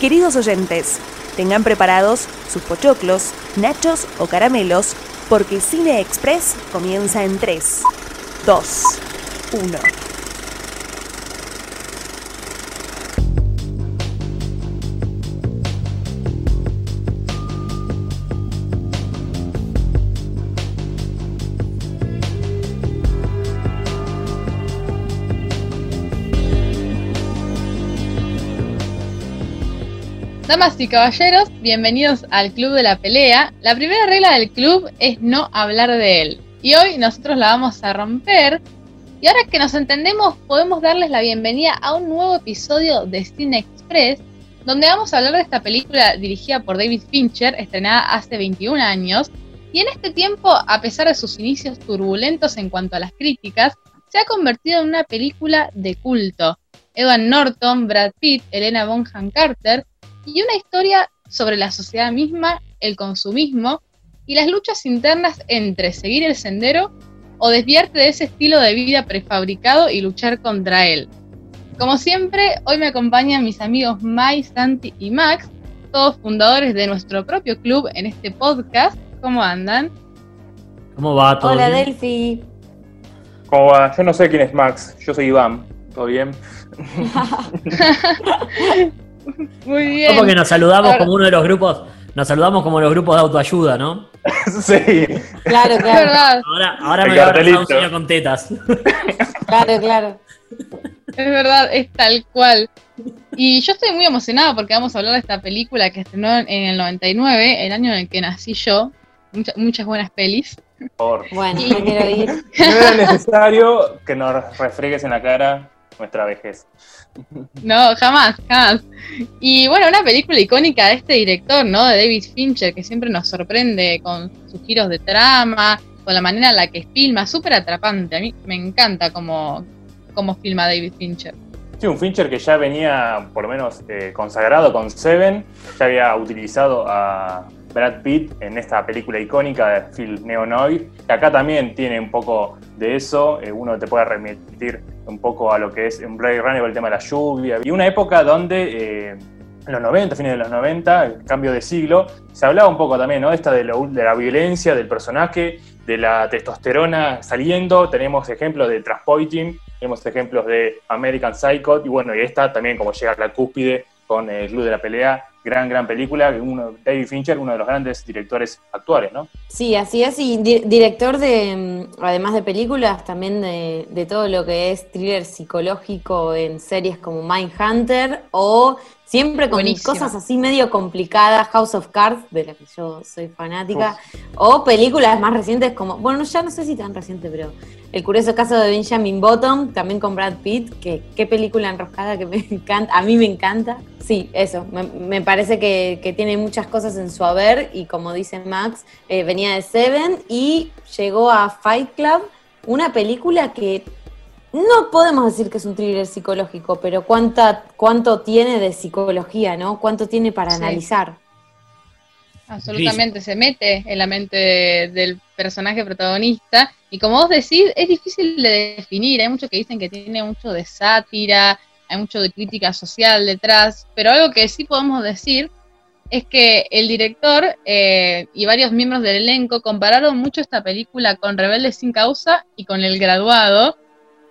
Queridos oyentes, tengan preparados sus pochoclos, nachos o caramelos, porque Cine Express comienza en 3, 2, 1. Damas y caballeros, bienvenidos al Club de la Pelea. La primera regla del club es no hablar de él. Y hoy nosotros la vamos a romper. Y ahora que nos entendemos, podemos darles la bienvenida a un nuevo episodio de Cine Express, donde vamos a hablar de esta película dirigida por David Fincher, estrenada hace 21 años. Y en este tiempo, a pesar de sus inicios turbulentos en cuanto a las críticas, se ha convertido en una película de culto. Edward Norton, Brad Pitt, Elena Bonham Carter y una historia sobre la sociedad misma, el consumismo y las luchas internas entre seguir el sendero o desviarte de ese estilo de vida prefabricado y luchar contra él. Como siempre, hoy me acompañan mis amigos Mai, Santi y Max, todos fundadores de nuestro propio club en este podcast. ¿Cómo andan? ¿Cómo va todo? Hola bien? Delphi. ¿Cómo va? Yo no sé quién es Max, yo soy Iván. ¿Todo bien? Muy bien. Como que nos saludamos como uno de los grupos, nos saludamos como los grupos de autoayuda, ¿no? sí. Claro, Es claro, verdad, Ahora, ahora me voy a un señor con tetas. claro, claro. es verdad, es tal cual. Y yo estoy muy emocionada porque vamos a hablar de esta película que estrenó en el 99, el año en el que nací yo. Mucha- muchas buenas pelis. Por Bueno, no quiero ir. No era necesario que nos refregues en la cara nuestra vejez. No, jamás, jamás. Y bueno, una película icónica de este director, ¿no? De David Fincher, que siempre nos sorprende con sus giros de trama, con la manera en la que filma, súper atrapante. A mí me encanta cómo, cómo filma David Fincher. Sí, un Fincher que ya venía, por lo menos, eh, consagrado con Seven, ya había utilizado a Brad Pitt en esta película icónica de Phil Neonoid, que acá también tiene un poco de eso, eh, uno te puede remitir un poco a lo que es en Blade Runner, el tema de la lluvia, y una época donde... eh, en los 90, fines de los 90, el cambio de siglo, se hablaba un poco también, ¿no? Esta de, lo- de la violencia del personaje, de la testosterona saliendo, tenemos ejemplos de Transpoiting, tenemos ejemplos de American Psycho, y bueno, y esta también como llega a la cúspide con el Club de la Pelea, gran, gran película, uno, David Fincher, uno de los grandes directores actuales, ¿no? Sí, así es. Y di- director de, mm, además de películas, también de, de todo lo que es thriller psicológico en series como Mindhunter o siempre con cosas así medio complicadas, House of Cards, de la que yo soy fanática, o películas más recientes como, bueno, ya no sé si tan reciente, pero El curioso caso de Benjamin Bottom, también con Brad Pitt, que qué película enroscada que me encanta, a mí me encanta. Sí, eso, me, me parece que, que tiene muchas cosas en su haber y como dice Max, eh, venía de Seven y llegó a Fight Club, una película que no podemos decir que es un thriller psicológico, pero cuánta, cuánto tiene de psicología, ¿no? Cuánto tiene para Sí. analizar. Absolutamente, se mete en la mente de- del personaje protagonista. Y como vos decís, es difícil de definir. Hay muchos que dicen que tiene mucho de sátira, hay mucho de crítica social detrás. Pero algo que sí podemos decir es que el director eh, y varios miembros del elenco compararon mucho esta película con Rebeldes sin causa y con El Graduado.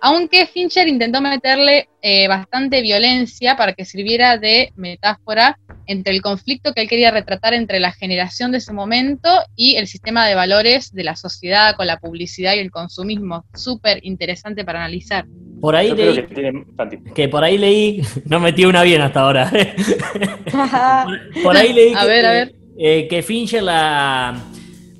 Aunque Fincher intentó meterle eh, bastante violencia para que sirviera de metáfora entre el conflicto que él quería retratar entre la generación de ese momento y el sistema de valores de la sociedad con la publicidad y el consumismo. Súper interesante para analizar. Por ahí Yo creo leí, que tiene que por ahí leí, no metí una bien hasta ahora. por, por ahí leí A que, ver, a ver. eh, que Fincher la,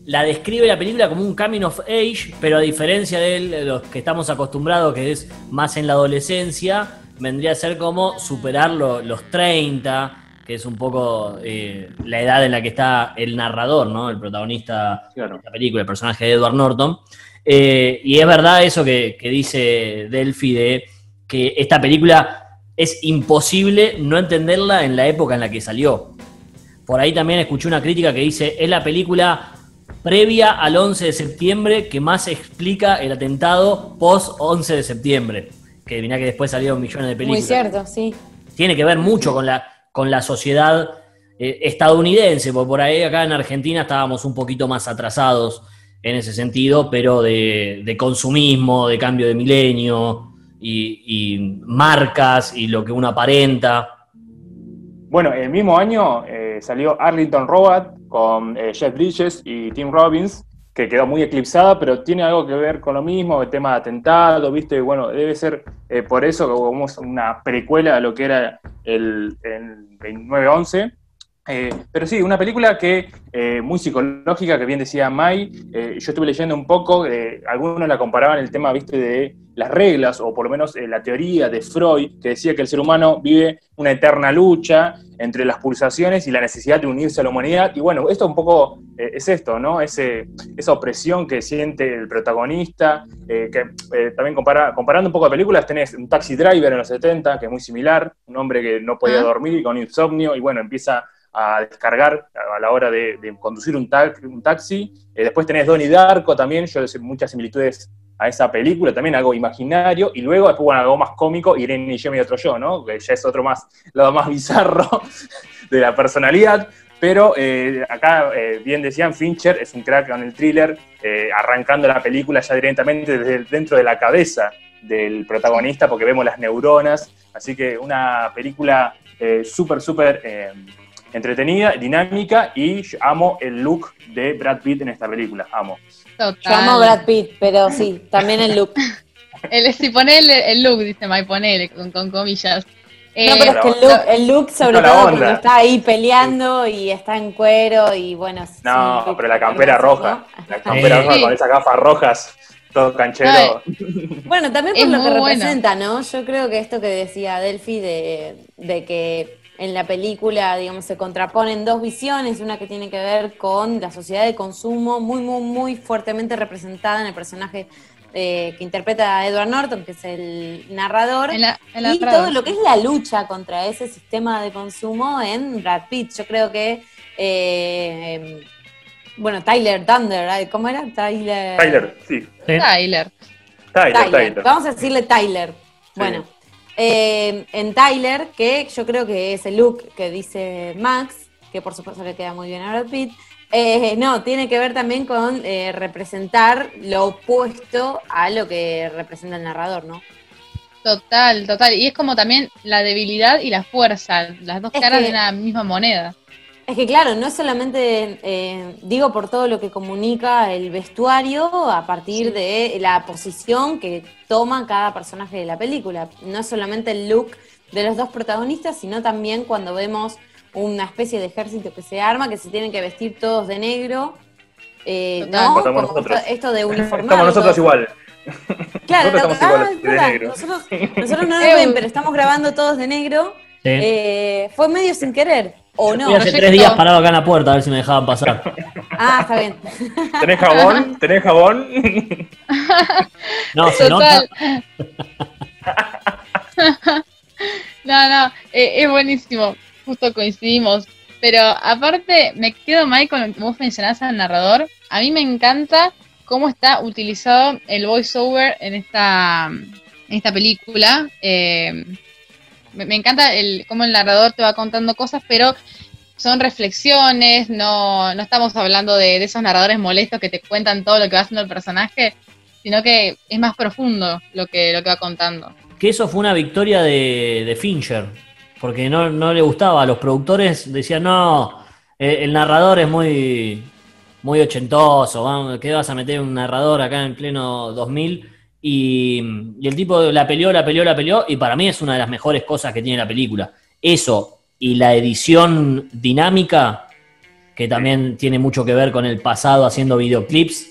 la describe la película como un coming of age, pero a diferencia de de los que estamos acostumbrados, que es más en la adolescencia, vendría a ser como superar lo- los 30, que es un poco eh, la edad en la que está el narrador, ¿no? El protagonista Claro. la película, el personaje de Edward Norton. Eh, y es verdad eso que, que dice Delphi de que esta película es imposible no entenderla en la época en la que salió. Por ahí también escuché una crítica que dice, es la película previa al 11 de septiembre que más explica el atentado post 11 de septiembre. Que mirá que después salieron millones de películas Muy cierto, sí. tiene que ver mucho con la, con la sociedad eh, estadounidense, porque por ahí acá en Argentina estábamos un poquito más atrasados en ese sentido, pero de, de consumismo, de cambio de milenio y, y marcas y lo que uno aparenta. Bueno, el mismo año eh, salió Arlington Robot con eh, Jeff Bridges y Tim Robbins, que quedó muy eclipsada, pero tiene algo que ver con lo mismo, el tema de atentado, ¿viste? Bueno, debe ser eh, por eso que hubo una precuela a lo que era el, el 2911. Eh, pero sí, una película que eh, muy psicológica, que bien decía Mai. Eh, yo estuve leyendo un poco, eh, algunos la comparaban el tema, viste, de las reglas, o por lo menos eh, la teoría de Freud, que decía que el ser humano vive una eterna lucha entre las pulsaciones y la necesidad de unirse a la humanidad. Y bueno, esto un poco es esto, ¿no? Ese, esa opresión que siente el protagonista, que también compara- comparando un poco de películas, tenés un taxi driver en los 70, que es muy similar, un hombre que no podía dormir con insomnio, y bueno, empieza a descargar a la hora de, conducir un, un taxi. Eh, después tenés Donnie Darko también, yo muchas similitudes a esa película, también algo imaginario, y luego después bueno, algo más cómico, Irene y yo y otro yo, ¿no? Que ya es otro más, lado más bizarro de la personalidad. Pero eh, acá, eh, bien decían, Fincher es un crack con el thriller, arrancando la película ya directamente desde dentro de la cabeza del protagonista, porque vemos las neuronas. Así que una película súper, súper entretenida, dinámica, y yo amo el look de Brad Pitt en esta película. Amo. Total. Yo amo a Brad Pitt, pero sí, también el look. El, si ponele el look, dice Mai, ponele, con, con comillas. No, Eh, pero es que el look, el look sobre todo onda. cuando está ahí peleando y está en cuero y bueno. No, pero la campera roja, ¿no? la campera Sí. roja con esas gafas rojas, todo canchero. Bueno, también Es por lo que bueno. representa, ¿no? Yo creo que esto que decía Delphi de, de que en la película, digamos, se contraponen dos visiones, una que tiene que ver con la sociedad de consumo, muy, muy, muy fuertemente representada en el personaje eh, que interpreta a Edward Norton, que es el narrador, en la, en la y todo lo que es la lucha contra ese sistema de consumo en Brad Pitt. Yo creo que, eh, bueno, Tyler Thunder. ¿cómo era? Tyler. Tyler, sí. ¿sí? Tyler. Tyler, Tyler. Tyler. Vamos a decirle Tyler. Bueno, eh, en Tyler, que yo creo que ese look que dice Max, que por supuesto le queda muy bien a Brad Pitt, eh, no, tiene que ver también con eh, representar lo opuesto a lo que representa el narrador, ¿no? Total, total. Y es como también la debilidad y la fuerza, las dos Es caras que- de una misma moneda. Es que claro, no es solamente, eh, digo por todo lo que comunica el vestuario a partir Sí. de la posición que toma cada personaje de la película. No es solamente el look de los dos protagonistas, sino también cuando vemos una especie de ejército que se arma, que se tienen que vestir todos de negro. Eh. ¿no? Estamos Como nosotros. esto, esto de uniformar. Estamos nosotros igual. Claro, nosotros no, estamos ah, iguales, es de negro. Nosotros, nosotros no nos ven, pero estamos grabando todos de negro. Sí. Eh, fue medio sin querer, ¿o no? Hace tres días parado acá en la puerta a ver si me dejaban pasar. Ah, está bien. ¿Tenés jabón? ¿Tenés jabón? No, se nota. No, no, eh, es buenísimo. Justo coincidimos. Pero aparte, me quedo mal con lo que vos mencionás al narrador. A mí me encanta cómo está utilizado el voiceover en esta, en esta película. Eh, me, encanta el, cómo el narrador te va contando cosas, pero son reflexiones, no, no estamos hablando de, esos narradores molestos que te cuentan todo lo que va haciendo el personaje, sino que es más profundo lo que, lo que va contando. Que eso fue una victoria de, Fincher, porque no, no le gustaba. Los productores decían, no, el, el narrador es muy, muy ochentoso, ¿qué vas a meter un narrador acá en pleno 2000? Y, y el tipo la peleó, la peleó, la peleó, y para mí es una de las mejores cosas que tiene la película. Eso y la edición dinámica, que también tiene mucho que ver con el pasado haciendo videoclips.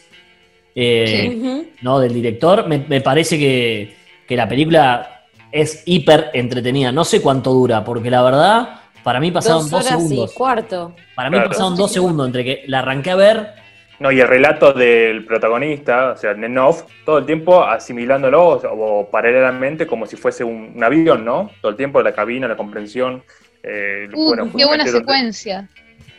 eh. ¿no? del director, me, me parece que, que la película es hiper entretenida. No sé cuánto dura, porque la verdad, para mí pasaron Dos segundos. y cuarto. Para mí Claro. pasaron dos segundos entre que la arranqué a ver. No, y el relato del protagonista, o sea, Nenov, todo el tiempo asimilándolo o, o paralelamente como si fuese un, un avión, ¿no? Todo el tiempo la cabina, la comprensión. eh, Uh, bueno, qué buena donde- secuencia.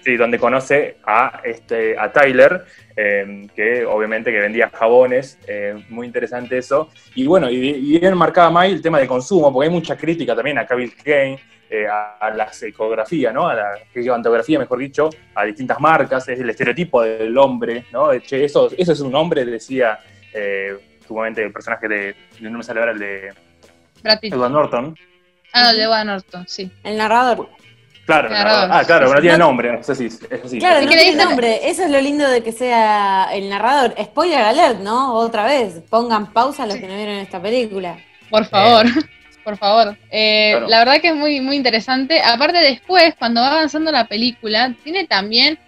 Sí, donde conoce a, este, a Tyler, eh, que obviamente que vendía jabones, eh, muy interesante eso. Y bueno, y, y bien marcaba May el tema del consumo, porque hay mucha crítica también a Bill Kane, eh, a, a la ecografía, ¿no? A la gigantografía, mejor dicho, a distintas marcas, es el estereotipo del hombre, ¿no? Eh, Che, eso, eso es un hombre, decía eh, sumamente el personaje de, no me sale ahora el de. Edward Norton. Ah, no, el de Edward Norton, sí. El narrador. Claro, Claro. ah, claro, no tiene No- nombre, eso sí, eso sí. Claro, ¿Y no tiene nombre. Eso es lo lindo de que sea el narrador. Spoiler alert, ¿no? Otra vez. Pongan pausa los Sí. que no vieron esta película. Por favor, por favor. Eh, Claro. La verdad que es muy, muy interesante. Aparte después, cuando va avanzando la película, tiene también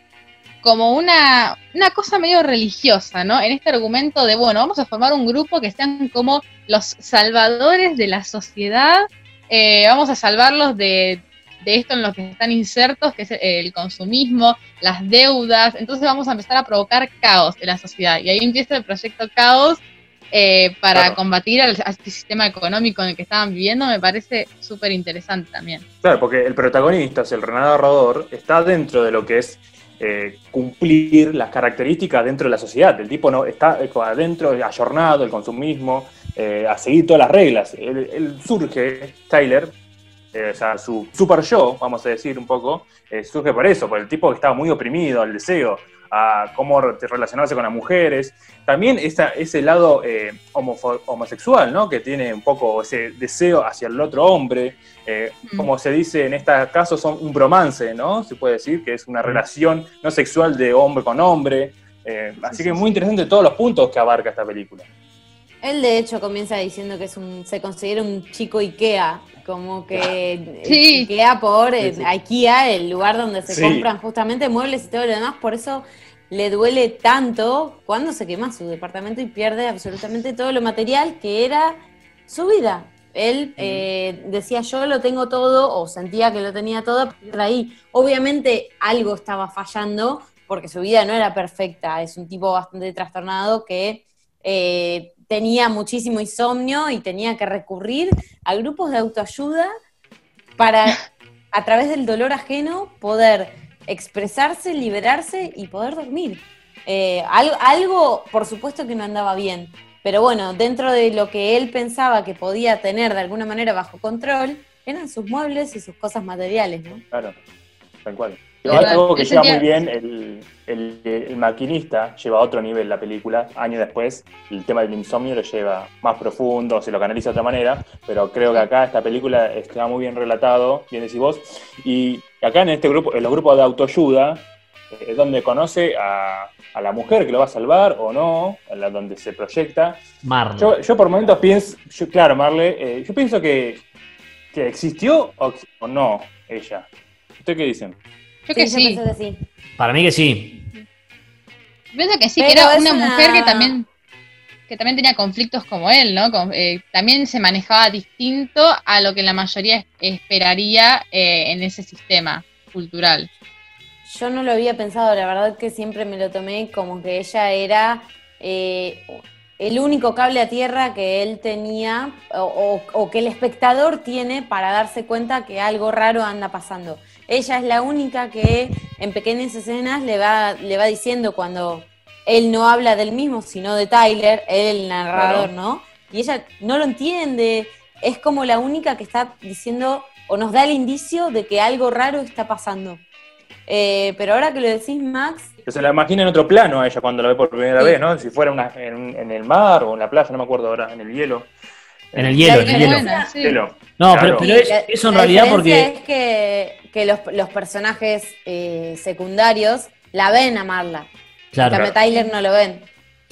como una, una cosa medio religiosa, ¿no? En este argumento de, bueno, vamos a formar un grupo que sean como los salvadores de la sociedad, eh, vamos a salvarlos de, de esto en lo que están insertos, que es el consumismo, las deudas, entonces vamos a empezar a provocar caos en la sociedad. Y ahí empieza el proyecto Caos, eh, para Claro. combatir al, a este sistema económico en el que estaban viviendo, me parece súper interesante también. Claro, porque el protagonista, o sea, el narrador, está dentro de lo que es eh, cumplir las características dentro de la sociedad. El tipo no está eh, adentro, ayornado, el consumismo, eh, a seguir todas las reglas. Él, él surge, Tyler, eh, o sea, su super yo, vamos a decir un poco, surge por eso, por el tipo que estaba muy oprimido, al deseo, a cómo re- relacionarse con las mujeres. También esa, ese lado eh, homofo- homosexual, ¿no? Que tiene un poco ese deseo hacia el otro hombre. eh, Mm. Como se dice en este caso, son un bromance, ¿no? Se puede decir que es una relación no sexual de hombre con hombre. eh, así sí, que sí. muy interesante todos los puntos que abarca esta película. Él de hecho comienza diciendo que es un, se considera un chico Ikea, como que Sí. Ikea por eh, Sí, sí. IKEA, el lugar donde se Sí. compran justamente muebles y todo lo demás, por eso le duele tanto cuando se quema su departamento y pierde absolutamente todo lo material que era su vida. Él eh, decía yo lo tengo todo o sentía que lo tenía todo de ahí. Obviamente algo estaba fallando porque su vida no era perfecta. Es un tipo bastante trastornado que eh, tenía muchísimo insomnio y tenía que recurrir a grupos de autoayuda para, a través del dolor ajeno, poder expresarse, liberarse y poder dormir. Eh, algo, algo, por supuesto que no andaba bien, pero bueno, dentro de lo que él pensaba que podía tener de alguna manera bajo control, eran sus muebles y sus cosas materiales, ¿no? Claro, tal cual. Pero algo que lleva muy bien, el, el- el maquinista lleva a otro nivel la película, años después, el tema del insomnio lo lleva más profundo, se lo canaliza de otra manera, pero creo que acá esta película está muy bien relatado, bien decís vos, y acá en este grupo, en los grupos de autoayuda, eh, es donde conoce a, a la mujer que lo va a salvar o no, en la donde se proyecta, Marlon. yo, yo por momentos pienso, yo- claro, Marle, eh, yo pienso que, que existió o, o no ella. ¿Ustedes qué dicen? Yo que sí. pienso que sí. Para mí que sí. Pienso que sí, Pero que era una, una- mujer que también que también tenía conflictos como él, ¿no? Con- eh, también se manejaba distinto a lo que la mayoría es- esperaría eh, en ese sistema cultural. Yo no lo había pensado, la verdad que siempre me lo tomé como que ella era eh, el único cable a tierra que él tenía o, o- o que el espectador tiene para darse cuenta que algo raro anda pasando. Ella es la única que en pequeñas escenas le va, le va diciendo cuando él no habla del mismo, sino de Tyler, él el narrador. ¿no? Y ella no lo entiende, es como la única que está diciendo o nos da el indicio de que algo raro está pasando. Eh, pero ahora que lo decís, Max, Que se la imagina en otro plano a ella cuando la ve por primera Sí. vez, ¿no? Si fuera una- en, en el mar o en la playa, no me acuerdo ahora, en el hielo. En el hielo, en el hielo. buena, sí. Hielo. No, Claro. pero, pero es, eso en la realidad porque. es que, que los, los personajes eh, secundarios la ven a Marla. Claro, Tyler no lo ven.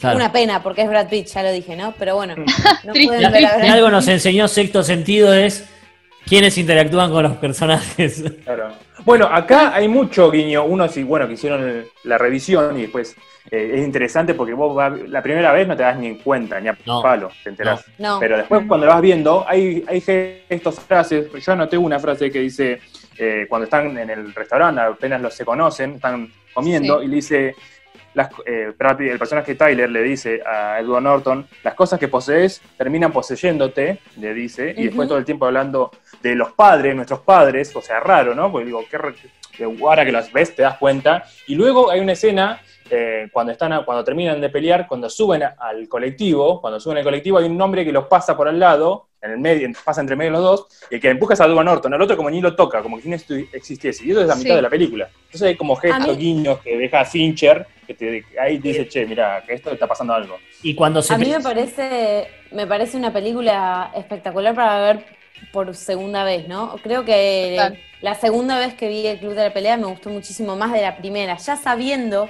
claro. Una pena, porque es Brad Pitt, ya lo dije, ¿no? Pero bueno, no Triste. pueden ver a Brad algo nos enseñó sexto sentido es quiénes interactúan con los personajes. Claro. Bueno, acá hay mucho guiño. Uno, sí, bueno, que hicieron la revisión y después eh, es interesante porque vos va- la primera vez no te das ni cuenta, ni a No. palo, te enterás. No, Pero después cuando lo vas viendo, hay, hay gestos, frases. Yo anoté una frase que dice, eh, cuando están en el restaurante, apenas los se conocen, están comiendo, Sí. y le dice, las, eh, el personaje Tyler le dice a Edward Norton, las cosas que posees terminan poseyéndote, le dice, y después todo el tiempo hablando de los padres, nuestros padres, o sea, raro, ¿no? Porque digo, qué re- ahora que los ves te das cuenta. Y luego hay una escena eh, cuando, están a- cuando terminan de pelear, cuando suben a- al colectivo, cuando suben al colectivo hay un hombre que los pasa por al lado, en el medio, pasa entre medio de los dos, y el que empuja es a Edward Norton, el otro como ni lo toca, como que si no existiese. Y eso es la Sí. mitad de la película. Entonces hay como gestos, mí- guiños que deja Fincher, que te, ahí te dice, che, mira, que esto está pasando algo. Y cuando se A mí me parece, me parece una película espectacular para ver por segunda vez, ¿no? Creo que Total. la segunda vez que vi el Club de la Pelea me gustó muchísimo más de la primera. Ya sabiendo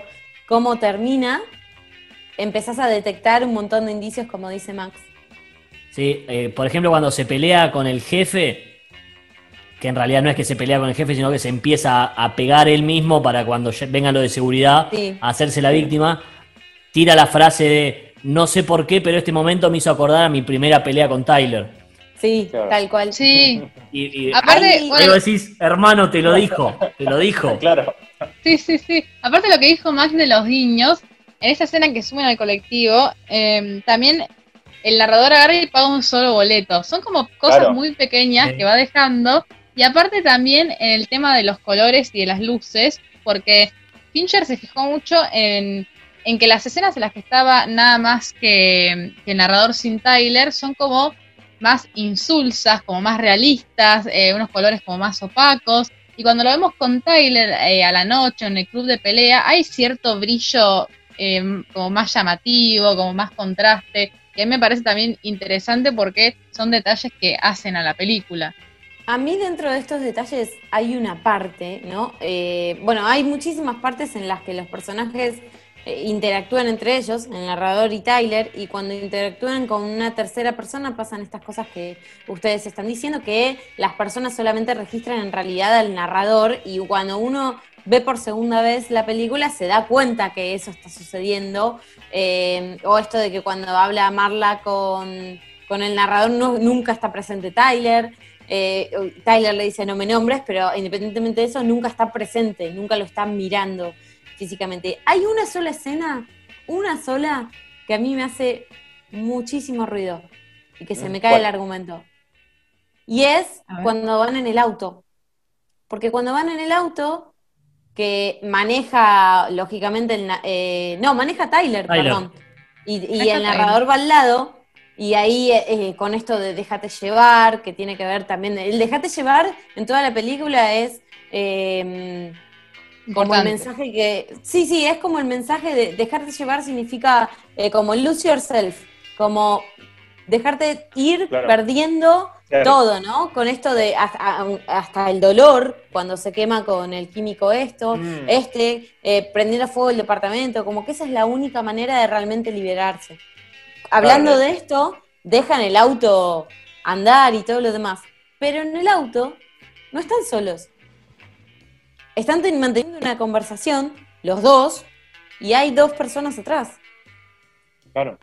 cómo termina, empezás a detectar un montón de indicios, como dice Max. Sí, eh, por ejemplo, cuando se pelea con el jefe, que en realidad no es que se pelea con el jefe, sino que se empieza a, pegar él mismo para cuando venga lo de seguridad, Sí. a hacerse la víctima, tira la frase de no sé por qué, pero este momento me hizo acordar a mi primera pelea con Tyler. Sí, Claro. tal cual. Sí, Y, y aparte, bueno, decís, hermano, te lo dijo, te lo dijo. Claro. Sí, sí, sí. Aparte de lo que dijo Max de los niños, en esa escena que suben al colectivo, eh, también el narrador agarra y paga un solo boleto. Son como cosas Claro. muy pequeñas Sí. que va dejando. Y aparte también en el tema de los colores y de las luces, porque Fincher se fijó mucho en, en que las escenas en las que estaba nada más que, que el narrador sin Tyler son como más insulsas, como más realistas, eh, unos colores como más opacos. Y cuando lo vemos con Tyler eh, a la noche en el club de pelea, hay cierto brillo eh, como más llamativo, como más contraste, que me parece también interesante porque son detalles que hacen a la película. A mí dentro de estos detalles hay una parte, ¿no? Eh, bueno, hay muchísimas partes en las que los personajes eh, interactúan entre ellos, el narrador y Tyler, y cuando interactúan con una tercera persona pasan estas cosas que ustedes están diciendo, que las personas solamente registran en realidad al narrador y cuando uno ve por segunda vez la película se da cuenta que eso está sucediendo, eh, o esto de que cuando habla Marla con, con el narrador no- nunca está presente Tyler. Eh, Tyler le dice no me nombres, pero independientemente de eso, nunca está presente, nunca lo está mirando físicamente. Hay una sola escena, una sola, que a mí me hace muchísimo ruido y que se me cae ¿Cuál? el argumento. Y es cuando van en el auto. Porque cuando van en el auto, que maneja, lógicamente, el na- eh, no, maneja Tyler, Tyler. perdón. Y, el narrador va al lado, y ahí eh, con esto de déjate llevar, que tiene que ver también, el déjate llevar en toda la película es eh, como el mensaje que, sí, sí, es como el mensaje de dejarte llevar significa eh, como lose yourself, como dejarte ir Claro. perdiendo Claro. todo, ¿no? Con esto de hasta, hasta el dolor cuando se quema con el químico esto, Mm. este, eh, prendiendo fuego el departamento, como que esa es la única manera de realmente liberarse. Hablando de esto, dejan el auto andar y todo lo demás, pero en el auto no están solos. Están ten- manteniendo una conversación, los dos, y hay dos personas atrás. Claro.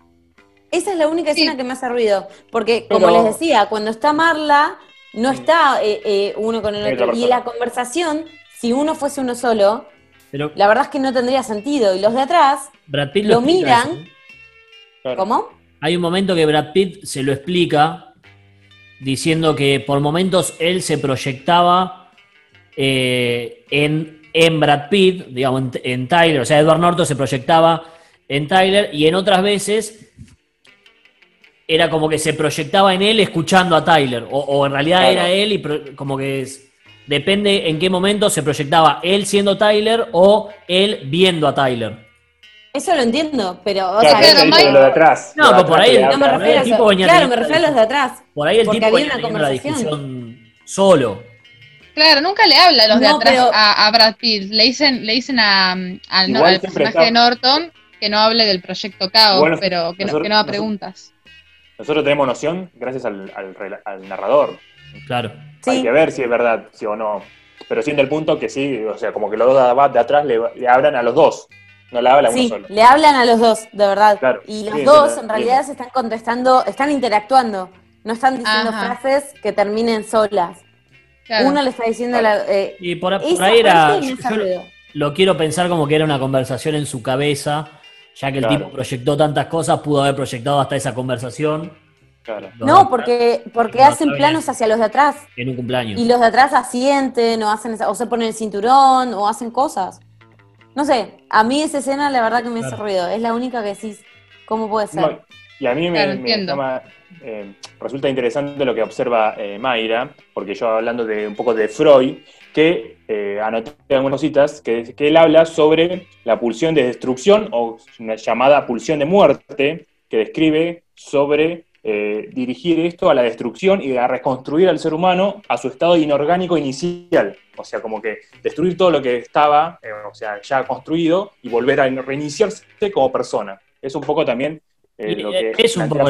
Esa es la única Sí. escena que me hace ruido, porque como Pero- les decía, cuando está Marla, no está eh, eh, uno con el otro. Y la conversación, si uno fuese uno solo, Pero la verdad es que no tendría sentido. Y los de atrás, Brad Pitt lo miran. eso, ¿no? claro. ¿cómo? Hay un momento que Brad Pitt se lo explica diciendo que por momentos él se proyectaba eh, en, en Brad Pitt, digamos, en, en Tyler, o sea, Edward Norton se proyectaba en Tyler y en otras veces era como que se proyectaba en él escuchando a Tyler, o, o en realidad Claro. era él y pro- como que es- depende en qué momento se proyectaba él siendo Tyler o él viendo a Tyler. Eso lo entiendo, pero, o Claro, sea, pero Mike- dice lo de atrás. No, pues por ahí- no me refiero el a tipo eso. Claro, me refiero a los de atrás. Por ahí el tipo había una conversación. discusión solo. Claro, nunca le habla a los de atrás pero- a, a Brad Pitt. Le dicen, le dicen a, al, no, personaje de Norton que no hable del proyecto Caos, nos- pero que no, nosotros- que no haga nosotros- preguntas. Nosotros tenemos noción gracias al, al rela- al narrador. Claro. Hay Sí, que ver si es verdad, sí o no. Pero siendo el punto que sí, o sea, como que los dos de atrás le, le hablan a los dos. No le habla a uno sí, solo. le hablan a los dos, de verdad. Claro. Y los Sí, dos en realidad se están contestando, están interactuando. No están diciendo Ajá. frases que terminen solas. Claro. Uno le está diciendo a la. eh, Y por, ahí era. Yo, yo lo quiero pensar como que era una conversación en su cabeza, ya que el Claro. tipo proyectó tantas cosas, pudo haber proyectado hasta esa conversación Claro. No, porque, porque No, hacen planos hacia los de atrás. en un cumpleaños. Y los de atrás asienten, o hacen esa- o se ponen el cinturón, o hacen cosas. No sé, a mí esa escena la verdad que me hace ruido. Es la única que decís, ¿cómo puede ser? No, Y a mí me, Claro, me entiendo. llama, eh, resulta interesante lo que observa eh, Mayra, porque yo hablando de un poco de Freud, que eh, anoté algunas cositas, que, que él habla sobre la pulsión de destrucción o una llamada pulsión de muerte, que describe sobre eh, dirigir esto a la destrucción y a reconstruir al ser humano a su estado inorgánico inicial. O sea, como que destruir todo lo que estaba, eh, o sea, ya construido y volver a reiniciarse como persona. Es un poco también eh, lo que es un poco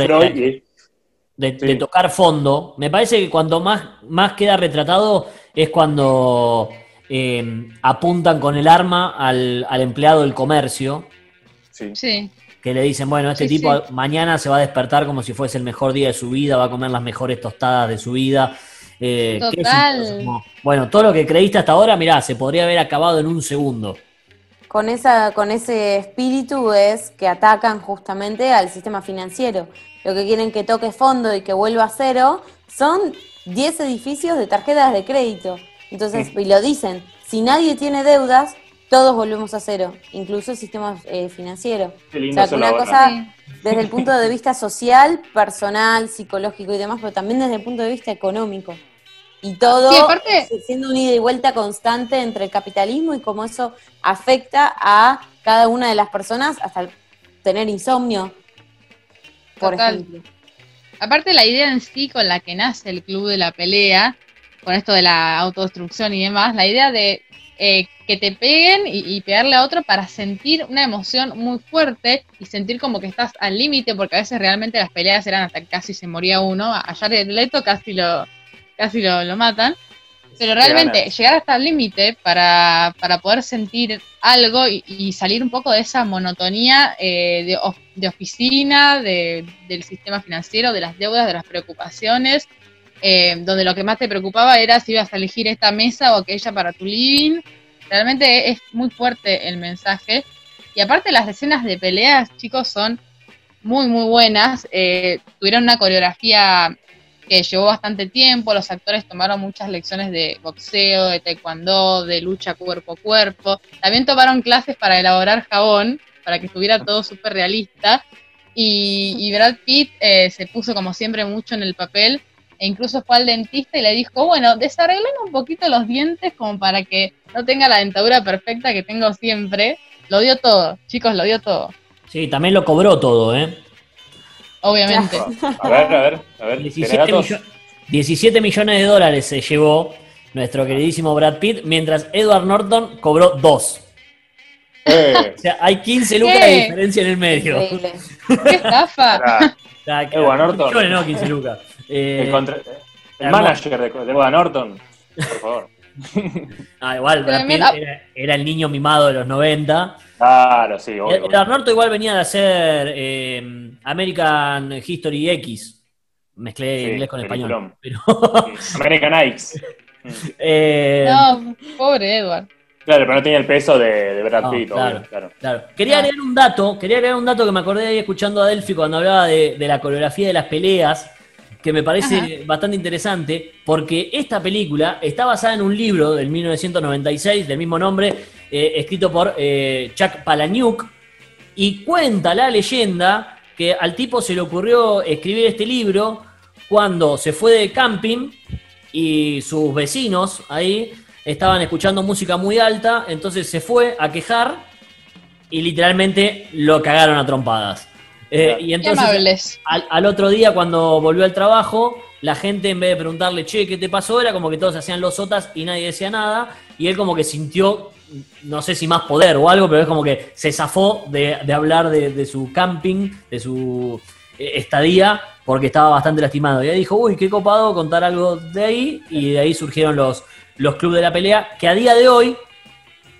de, Sí. de tocar fondo. Me parece que cuando más, más queda retratado es cuando eh, apuntan con el arma al, al empleado del comercio, sí. Sí. que le dicen, bueno, este Sí, tipo sí. mañana se va a despertar como si fuese el mejor día de su vida, va a comer las mejores tostadas de su vida. eh, Total. bueno, todo lo que creíste hasta ahora, mirá, se podría haber acabado en un segundo. Con, esa, con ese espíritu es que atacan justamente al sistema financiero. Lo que quieren que toque fondo y que vuelva a cero son 10 edificios de tarjetas de crédito. Entonces, y lo dicen, si nadie tiene deudas, todos volvemos a cero, incluso el sistema eh, financiero. Qué O sea, una cosa verdad. desde el punto de vista social, personal, psicológico y demás, pero también desde el punto de vista económico. Y todo Sí, aparte- siendo un ida y vuelta constante entre el capitalismo y cómo eso afecta a cada una de las personas hasta tener insomnio, por Total. ejemplo. Aparte la idea en sí con la que nace el club de la pelea, con esto de la autodestrucción y demás, la idea de eh, que te peguen y, y pegarle a otro para sentir una emoción muy fuerte y sentir como que estás al límite, porque a veces realmente las peleas eran hasta que casi se moría uno, a Jared Leto casi lo, casi lo, lo matan. Pero realmente llegar hasta el límite para, para poder sentir algo y, y salir un poco de esa monotonía eh, de, of- de oficina, de- del sistema financiero, de las deudas, de las preocupaciones, eh, donde lo que más te preocupaba era si ibas a elegir esta mesa o aquella para tu living. Realmente es muy fuerte el mensaje. Y aparte las escenas de peleas, chicos, son muy, muy buenas. Eh, tuvieron una coreografía que llevó bastante tiempo, los actores tomaron muchas lecciones de boxeo, de taekwondo, de lucha cuerpo a cuerpo, también tomaron clases para elaborar jabón, para que estuviera todo súper realista, y, Brad Pitt eh, se puso como siempre mucho en el papel, e incluso fue al dentista y le dijo, bueno, desarreglen un poquito los dientes como para que no tenga la dentadura perfecta que tengo siempre. Lo dio todo, chicos, lo dio todo, Sí, también lo cobró todo, ¿eh? Obviamente. A ver, a ver, a ver. ¿tenés 17, datos? millo- 17 millones de dólares se llevó nuestro queridísimo Brad Pitt, mientras Edward Norton cobró 2. Eh, O sea, hay 15 lucas de ¿Qué? diferencia en el medio. Increíble. ¡Qué estafa! sea, que- Edward Norton. millones, no, 15 lucas. Eh, el, contra- el manager de, de Edward Norton, por favor. ah, igual, Brad Pitt era, era el niño mimado de los 90. Claro, sí, obvio. Edward Norton igual venía de hacer eh, American History X. Mezclé Sí, inglés con español. Pero, American Nikes. eh, No, pobre Edward. Claro, pero no tenía el peso de, de Brad No, Pitt, claro. obvio, claro. Claro. Quería agregar un dato, quería agregar un dato que me acordé ahí escuchando a Delphi cuando hablaba de, de la coreografía de las peleas, que me parece Ajá. bastante interesante, porque esta película está basada en un libro del 1996 del mismo nombre, eh, escrito por eh, Chuck Palahniuk, y cuenta la leyenda que al tipo se le ocurrió escribir este libro cuando se fue de camping y sus vecinos ahí estaban escuchando música muy alta, entonces se fue a quejar y literalmente lo cagaron a trompadas. Eh, y entonces al, al otro día cuando volvió al trabajo, la gente en vez de preguntarle, che, ¿qué te pasó? Era como que todos hacían los sotas y nadie decía nada. Y él como que sintió, no sé si más poder o algo, pero es como que se zafó de, de hablar de, de su camping, de su eh, estadía, porque estaba bastante lastimado. Y ahí dijo, uy, qué copado contar algo de ahí. Y de ahí surgieron los, los clubes de la pelea, que a día de hoy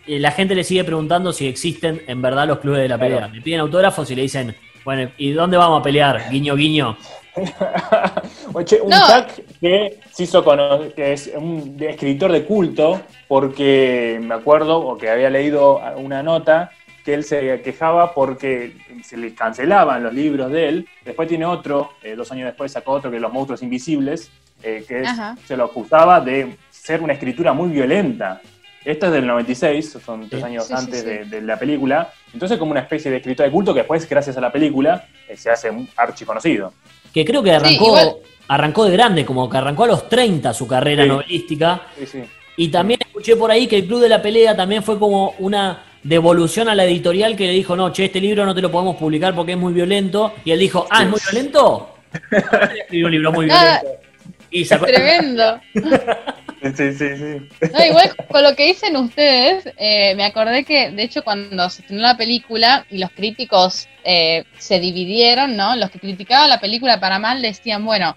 eh, la gente le sigue preguntando si existen en verdad los clubes de la pelea. Claro. Le piden autógrafos y le dicen, bueno, ¿y dónde vamos a pelear? Guiño, guiño. Oye, un No. Chuck que se hizo cono- que es un escritor de culto, porque me acuerdo, o que había leído una nota, que él se quejaba porque se le cancelaban los libros de él. Después tiene otro, eh, dos años después sacó otro que es Los Monstruos Invisibles, eh, que es- se lo acusaba de ser una escritura muy violenta. Esto es del 96, son tres Sí. años Sí, antes sí. De, de la película. Entonces, como una especie de escritor de culto que después, gracias a la película, eh, se hace un archiconocido. Que creo que arrancó, arrancó de grande, como que arrancó a los 30 su carrera Sí. novelística. Sí, sí. Y también escuché por ahí que el Club de la Pelea también fue como una devolución a la editorial que le dijo, no, che, este libro no te lo podemos publicar porque es muy violento. Y él dijo, ah, ¿es muy violento? Escribió un libro muy Ah, violento. Y sacó Tremendo. Sí, sí, sí. No, igual con lo que dicen ustedes, eh, me acordé que, de hecho, cuando se estrenó la película y los críticos eh, se dividieron, ¿no? Los que criticaban la película para mal decían, bueno,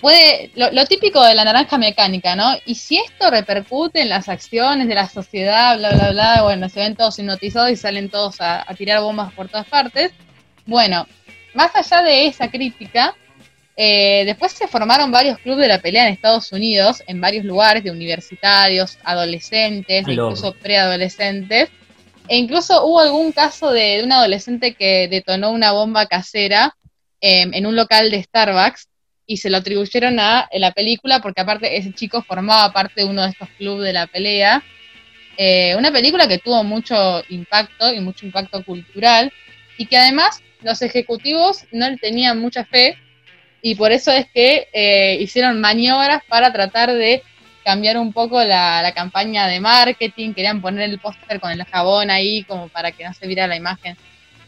puede, lo, lo típico de la naranja mecánica, ¿no? Y si esto repercute en las acciones de la sociedad, bla, bla, bla, bueno, se ven todos hipnotizados y salen todos a, a tirar bombas por todas partes. Bueno, más allá de esa crítica, eh, después se formaron varios clubes de la pelea en Estados Unidos, en varios lugares, de universitarios, adolescentes, incluso preadolescentes. E incluso hubo algún caso de, de un adolescente que detonó una bomba casera eh, en un local de Starbucks y se lo atribuyeron a la película porque aparte ese chico formaba parte de uno de estos clubes de la pelea. Eh, una película que tuvo mucho impacto y mucho impacto cultural y que además los ejecutivos no le tenían mucha fe y por eso es que eh, hicieron maniobras para tratar de cambiar un poco la, la campaña de marketing, querían poner el póster con el jabón ahí como para que no se viera la imagen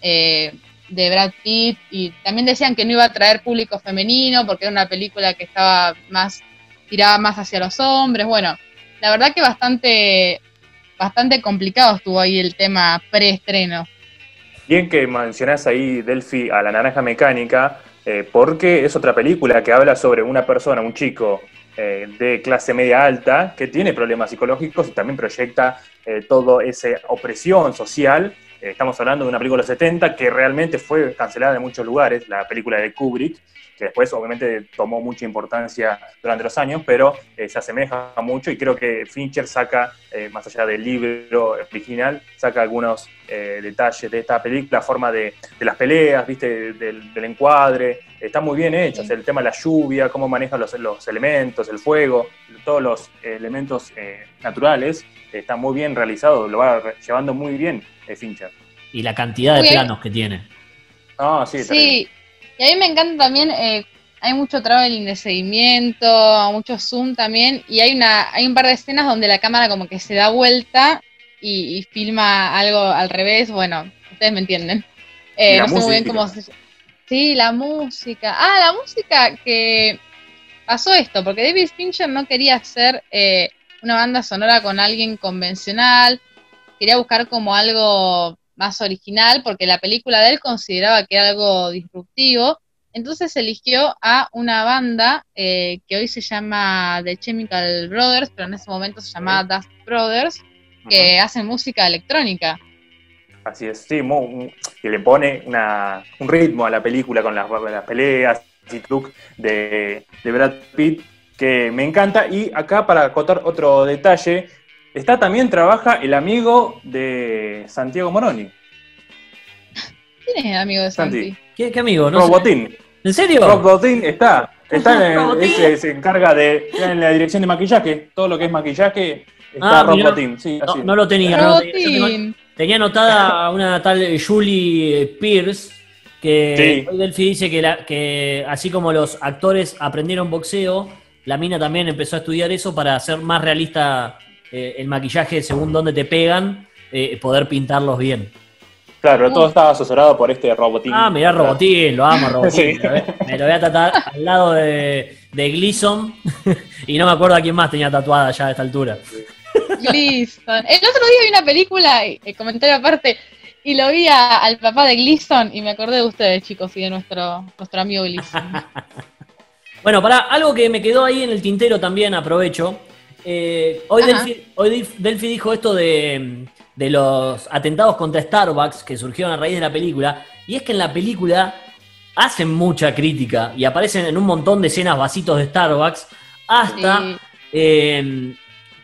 eh, de Brad Pitt y también decían que no iba a traer público femenino porque era una película que estaba más tiraba más hacia los hombres, bueno, la verdad que bastante bastante complicado estuvo ahí el tema preestreno. Bien que mencionás ahí, Delphi, a la naranja mecánica, eh, porque es otra película que habla sobre una persona, un chico eh, de clase media alta, que tiene problemas psicológicos y también proyecta eh, toda esa opresión social. Eh, estamos hablando de una película de los 70 que realmente fue cancelada en muchos lugares, la película de Kubrick, que después obviamente tomó mucha importancia durante los años, pero eh, se asemeja mucho y creo que Fincher saca, eh, más allá del libro original, saca algunos eh, detalles de esta película, la forma de, de las peleas, viste, del, del encuadre, está muy bien hecho, Sí. o sea, el tema de la lluvia, cómo manejan los, los elementos, el fuego, todos los elementos eh, naturales, está muy bien realizado, lo va llevando muy bien eh, Fincher. Y la cantidad de Muy bien. planos que tiene. Ah, sí, terrible. Y a mí me encanta también, eh, hay mucho traveling de seguimiento, mucho zoom también, y hay una, hay un par de escenas donde la cámara como que se da vuelta y, y filma algo al revés, bueno, ustedes me entienden. Eh, no sé muy bien cómo se Sí, la música. Ah, la música que pasó esto, porque David Fincher no quería hacer eh, una banda sonora con alguien convencional, quería buscar como algo más original, porque la película de él consideraba que era algo disruptivo. Entonces eligió a una banda eh, que hoy se llama The Chemical Brothers, pero en ese momento se llamaba Dust Brothers, que hacen música electrónica. Así es, sí, y le pone una- un ritmo a la película con las, las peleas y truc de, de Brad Pitt que me encanta. Y acá para acotar otro detalle, está también trabaja el amigo de Santiago Moroni, ¿Quién es el amigo de Santi? Santi. ¿Qué, qué amigo? No sé. Robotín. ¿En serio? Robotín está, está en, Robotín. ese- se encarga de en la dirección de maquillaje, todo lo que es maquillaje está Ah. Robotín, sí. No, no lo tenía. no lo tenía. Tenía anotada una tal Julie Pierce, que Sí. hoy Delphi dice que, la- que así como los actores aprendieron boxeo, la mina también empezó a estudiar eso para hacer más realista eh, el maquillaje según dónde te pegan, eh, poder pintarlos bien. Claro, todo estaba asesorado por este Robotín. Ah, mirá Robotín, lo amo Robotín. Sí. Me lo voy- a tatuar al lado de, de Gleason y no me acuerdo a quién más tenía tatuada ya a esta altura. Gleason. El otro día vi una película, el comentario aparte, y lo vi a- al papá de Gleason y me acordé de ustedes, chicos, y de nuestro, nuestro amigo Gleason. Bueno, para algo que me quedó ahí en el tintero también, aprovecho. Eh, hoy. Delphi, hoy Dif- Delphi dijo esto de, de los atentados contra Starbucks que surgieron a raíz de la película. Y es que en la película hacen mucha crítica y aparecen en un montón de escenas vasitos de Starbucks hasta Sí. eh,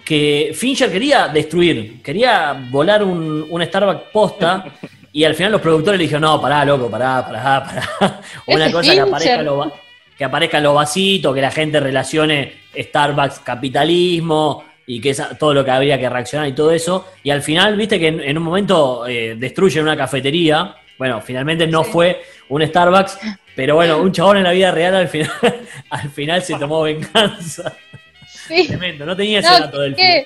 que Fincher quería destruir, quería volar un, un Starbucks posta y al final los productores le dijeron, no, pará, loco, pará, pará, pará. Una cosa que aparezca los va- que aparezcan los vasitos, que la gente relacione Starbucks capitalismo, y que es todo lo que habría que reaccionar y todo eso. Y al final, viste que en, en un momento eh, destruyen una cafetería. Bueno, finalmente no fue un Starbucks, pero bueno, un chabón en la vida real al final, al final se tomó venganza. Sí. Tremendo, no tenía ese No, dato del qué,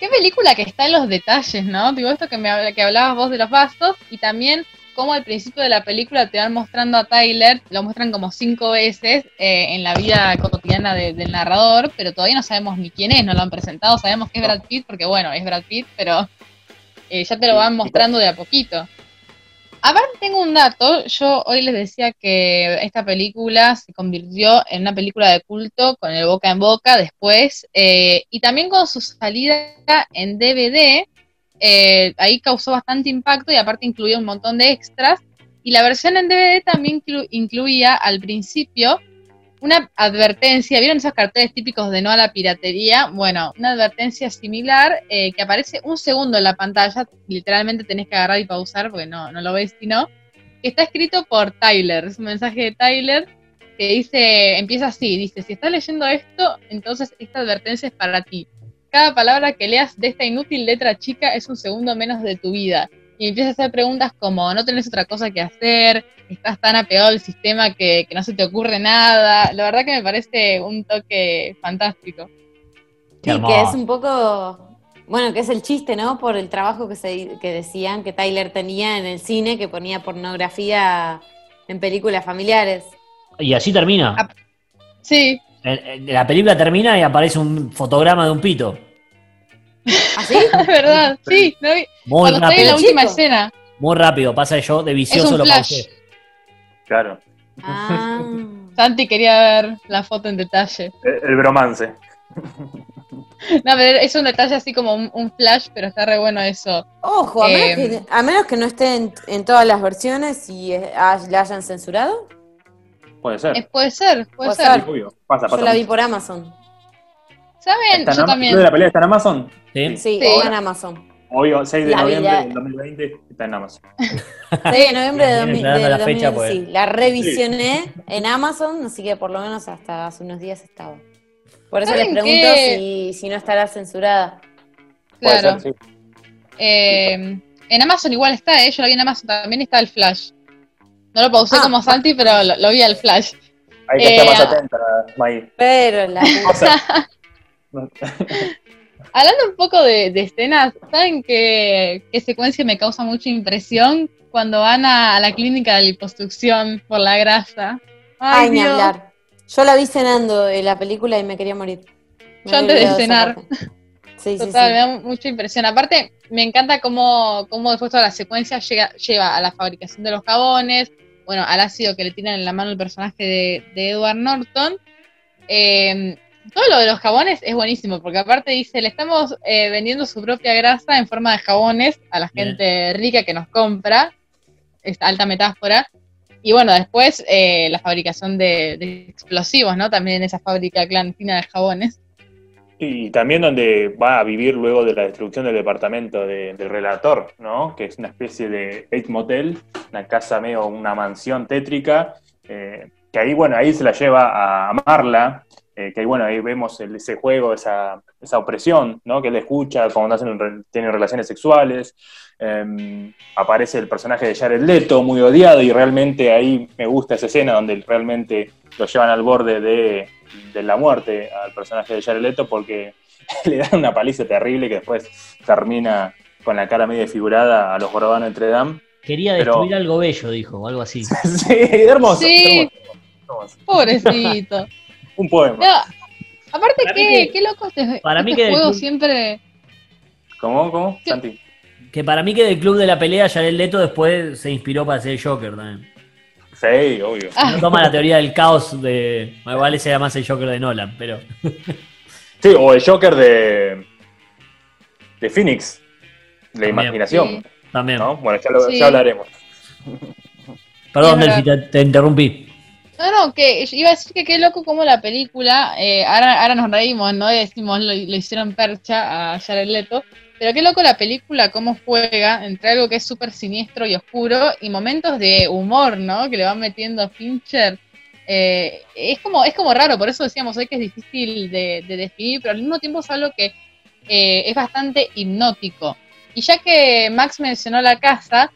qué película que está en los detalles, ¿no? Digo, esto que, me, que hablabas vos de los vasos y también cómo al principio de la película te van mostrando a Tyler, lo muestran como cinco veces eh, en la vida cotidiana de- del narrador, pero todavía no sabemos ni quién es, no lo han presentado, sabemos que es Brad Pitt porque bueno, es Brad Pitt, pero eh, ya te lo van mostrando de a poquito. Aparte tengo un dato, yo hoy les decía que esta película se convirtió en una película de culto con el boca en boca después, eh, y también con su salida en DVD, eh, ahí causó bastante impacto y aparte incluía un montón de extras, y la versión en DVD también inclu- incluía al principio una advertencia, ¿vieron esos carteles típicos de no a la piratería? Bueno, una advertencia similar eh, que aparece un segundo en la pantalla, literalmente tenés que agarrar y pausar porque no, no lo ves si no, que está escrito por Tyler, es un mensaje de Tyler que dice, empieza así, dice, si estás leyendo esto, entonces esta advertencia es para ti. Cada palabra que leas de esta inútil letra chica es un segundo menos de tu vida. Y empieza a hacer preguntas como, no tenés otra cosa que hacer, estás tan apegado al sistema que, que no se te ocurre nada. La verdad que me parece un toque fantástico. Sí, que es un poco, bueno, que es el chiste, ¿no? Por el trabajo que, se, que decían que Tyler tenía en el cine, que ponía pornografía en películas familiares. Y así termina. Ah. Sí, La película termina y aparece un fotograma de un pito. ¿Así? es verdad, sí. ¿no? Muy Cuando estoy en la rápido. última Chico. escena, Muy rápido. Pasa que yo de vicioso lo pausé. Claro. Ah. Santi quería ver la foto en detalle. El, el bromance. No, pero es un detalle así como un, un flash, pero está re bueno eso. Ojo, a menos, Eh, que, a menos que no esté en, en todas las versiones y eh, ah, la hayan censurado. Puede ser. Eh, puede ser, puede Puede ser. ser. Obvio. Pasa, Yo pasa. la vi mucho. por Amazon. ¿Saben? Está Yo Am- también. ¿Club de la pelea está en Amazon? ¿Sí? Sí, Sí. está en Amazon. Hoy, 6 de La noviembre vida- del 2020, está en Amazon. 6 de noviembre de, Bien, 2000 aclarando del la fecha, 2000, pues. sí. La revisioné en Amazon, así que por lo menos hasta hace unos días estaba. Por eso les ¿Saben pregunto si, si no estará censurada. Claro. ser, sí. Eh, en Amazon igual está, ¿eh? Yo lo vi en Amazon también está el Flash. No lo pausé Ah. como Santi, pero lo, lo vi al Flash. Hay que estar más atenta, May. Pero la no- Hablando un poco de, de escenas, ¿saben qué, qué secuencia me causa mucha impresión? Cuando van a, a la clínica de liposucción por la grasa. Ay, ni Dios. hablar. Yo la vi cenando en la película y me quería morir. Me Yo antes de cenar. Sí, sí, Total, me sí. da mucha impresión. Aparte, me encanta cómo, cómo después toda la secuencia llega, lleva a la fabricación de los jabones, bueno, al ácido que le tiran en la mano el personaje de, de Edward Norton. Eh, todo lo de los jabones es buenísimo, porque aparte dice, le estamos eh, vendiendo su propia grasa en forma de jabones a la Bien. gente rica que nos compra. Es alta metáfora. Y bueno, después eh, la fabricación de, de explosivos, ¿no? También esa fábrica clandestina de jabones. Y también donde va a vivir luego de la destrucción del departamento de- del relator, ¿no? Que es una especie de Eight Motel, una casa medio, una mansión tétrica, eh, que ahí, bueno, ahí se la lleva a Marla, eh, que ahí, bueno, ahí vemos el- ese juego, esa, esa opresión, ¿no? Que él escucha cuando hacen, re- tienen relaciones sexuales. Eh, aparece el personaje de Jared Leto, muy odiado, y realmente ahí me gusta esa escena donde realmente lo llevan al borde de, de la muerte al personaje de Jared Leto porque le dan una paliza terrible que después termina con la cara medio desfigurada a los jorobas de Notre Dame. Quería Pero- destruir algo bello, dijo, o algo así. sí, hermoso, Sí. hermoso, hermoso. Pobrecito. Un poema. No, aparte, Para qué, que- qué loco este, para este mí que- juego siempre. ¿Cómo? ¿Cómo? Sí. Santi. Que para mí que del club de la pelea, Jared Leto después se inspiró para ser Joker también. Sí, obvio. Ah, No toma la teoría del caos de. ese era más el Joker de Nolan, pero. Sí, o el Joker de. de Phoenix. También. imaginación. Sí. También. ¿no? Bueno, ya, lo- Sí. ya hablaremos. Perdón, Delphi, te, te interrumpí. No, no, que iba a decir que qué loco como la película, eh, ahora, ahora nos reímos, ¿no? Y decimos, lo, hicieron percha a Jared Leto, pero qué loco la película, cómo juega entre algo que es súper siniestro y oscuro y momentos de humor, ¿no? Que le van metiendo a Fincher. Eh, es, como, es como raro, por eso decíamos hoy que es difícil de, de definir, pero al mismo tiempo es algo que eh, es bastante hipnótico. Y ya que Max mencionó la casa,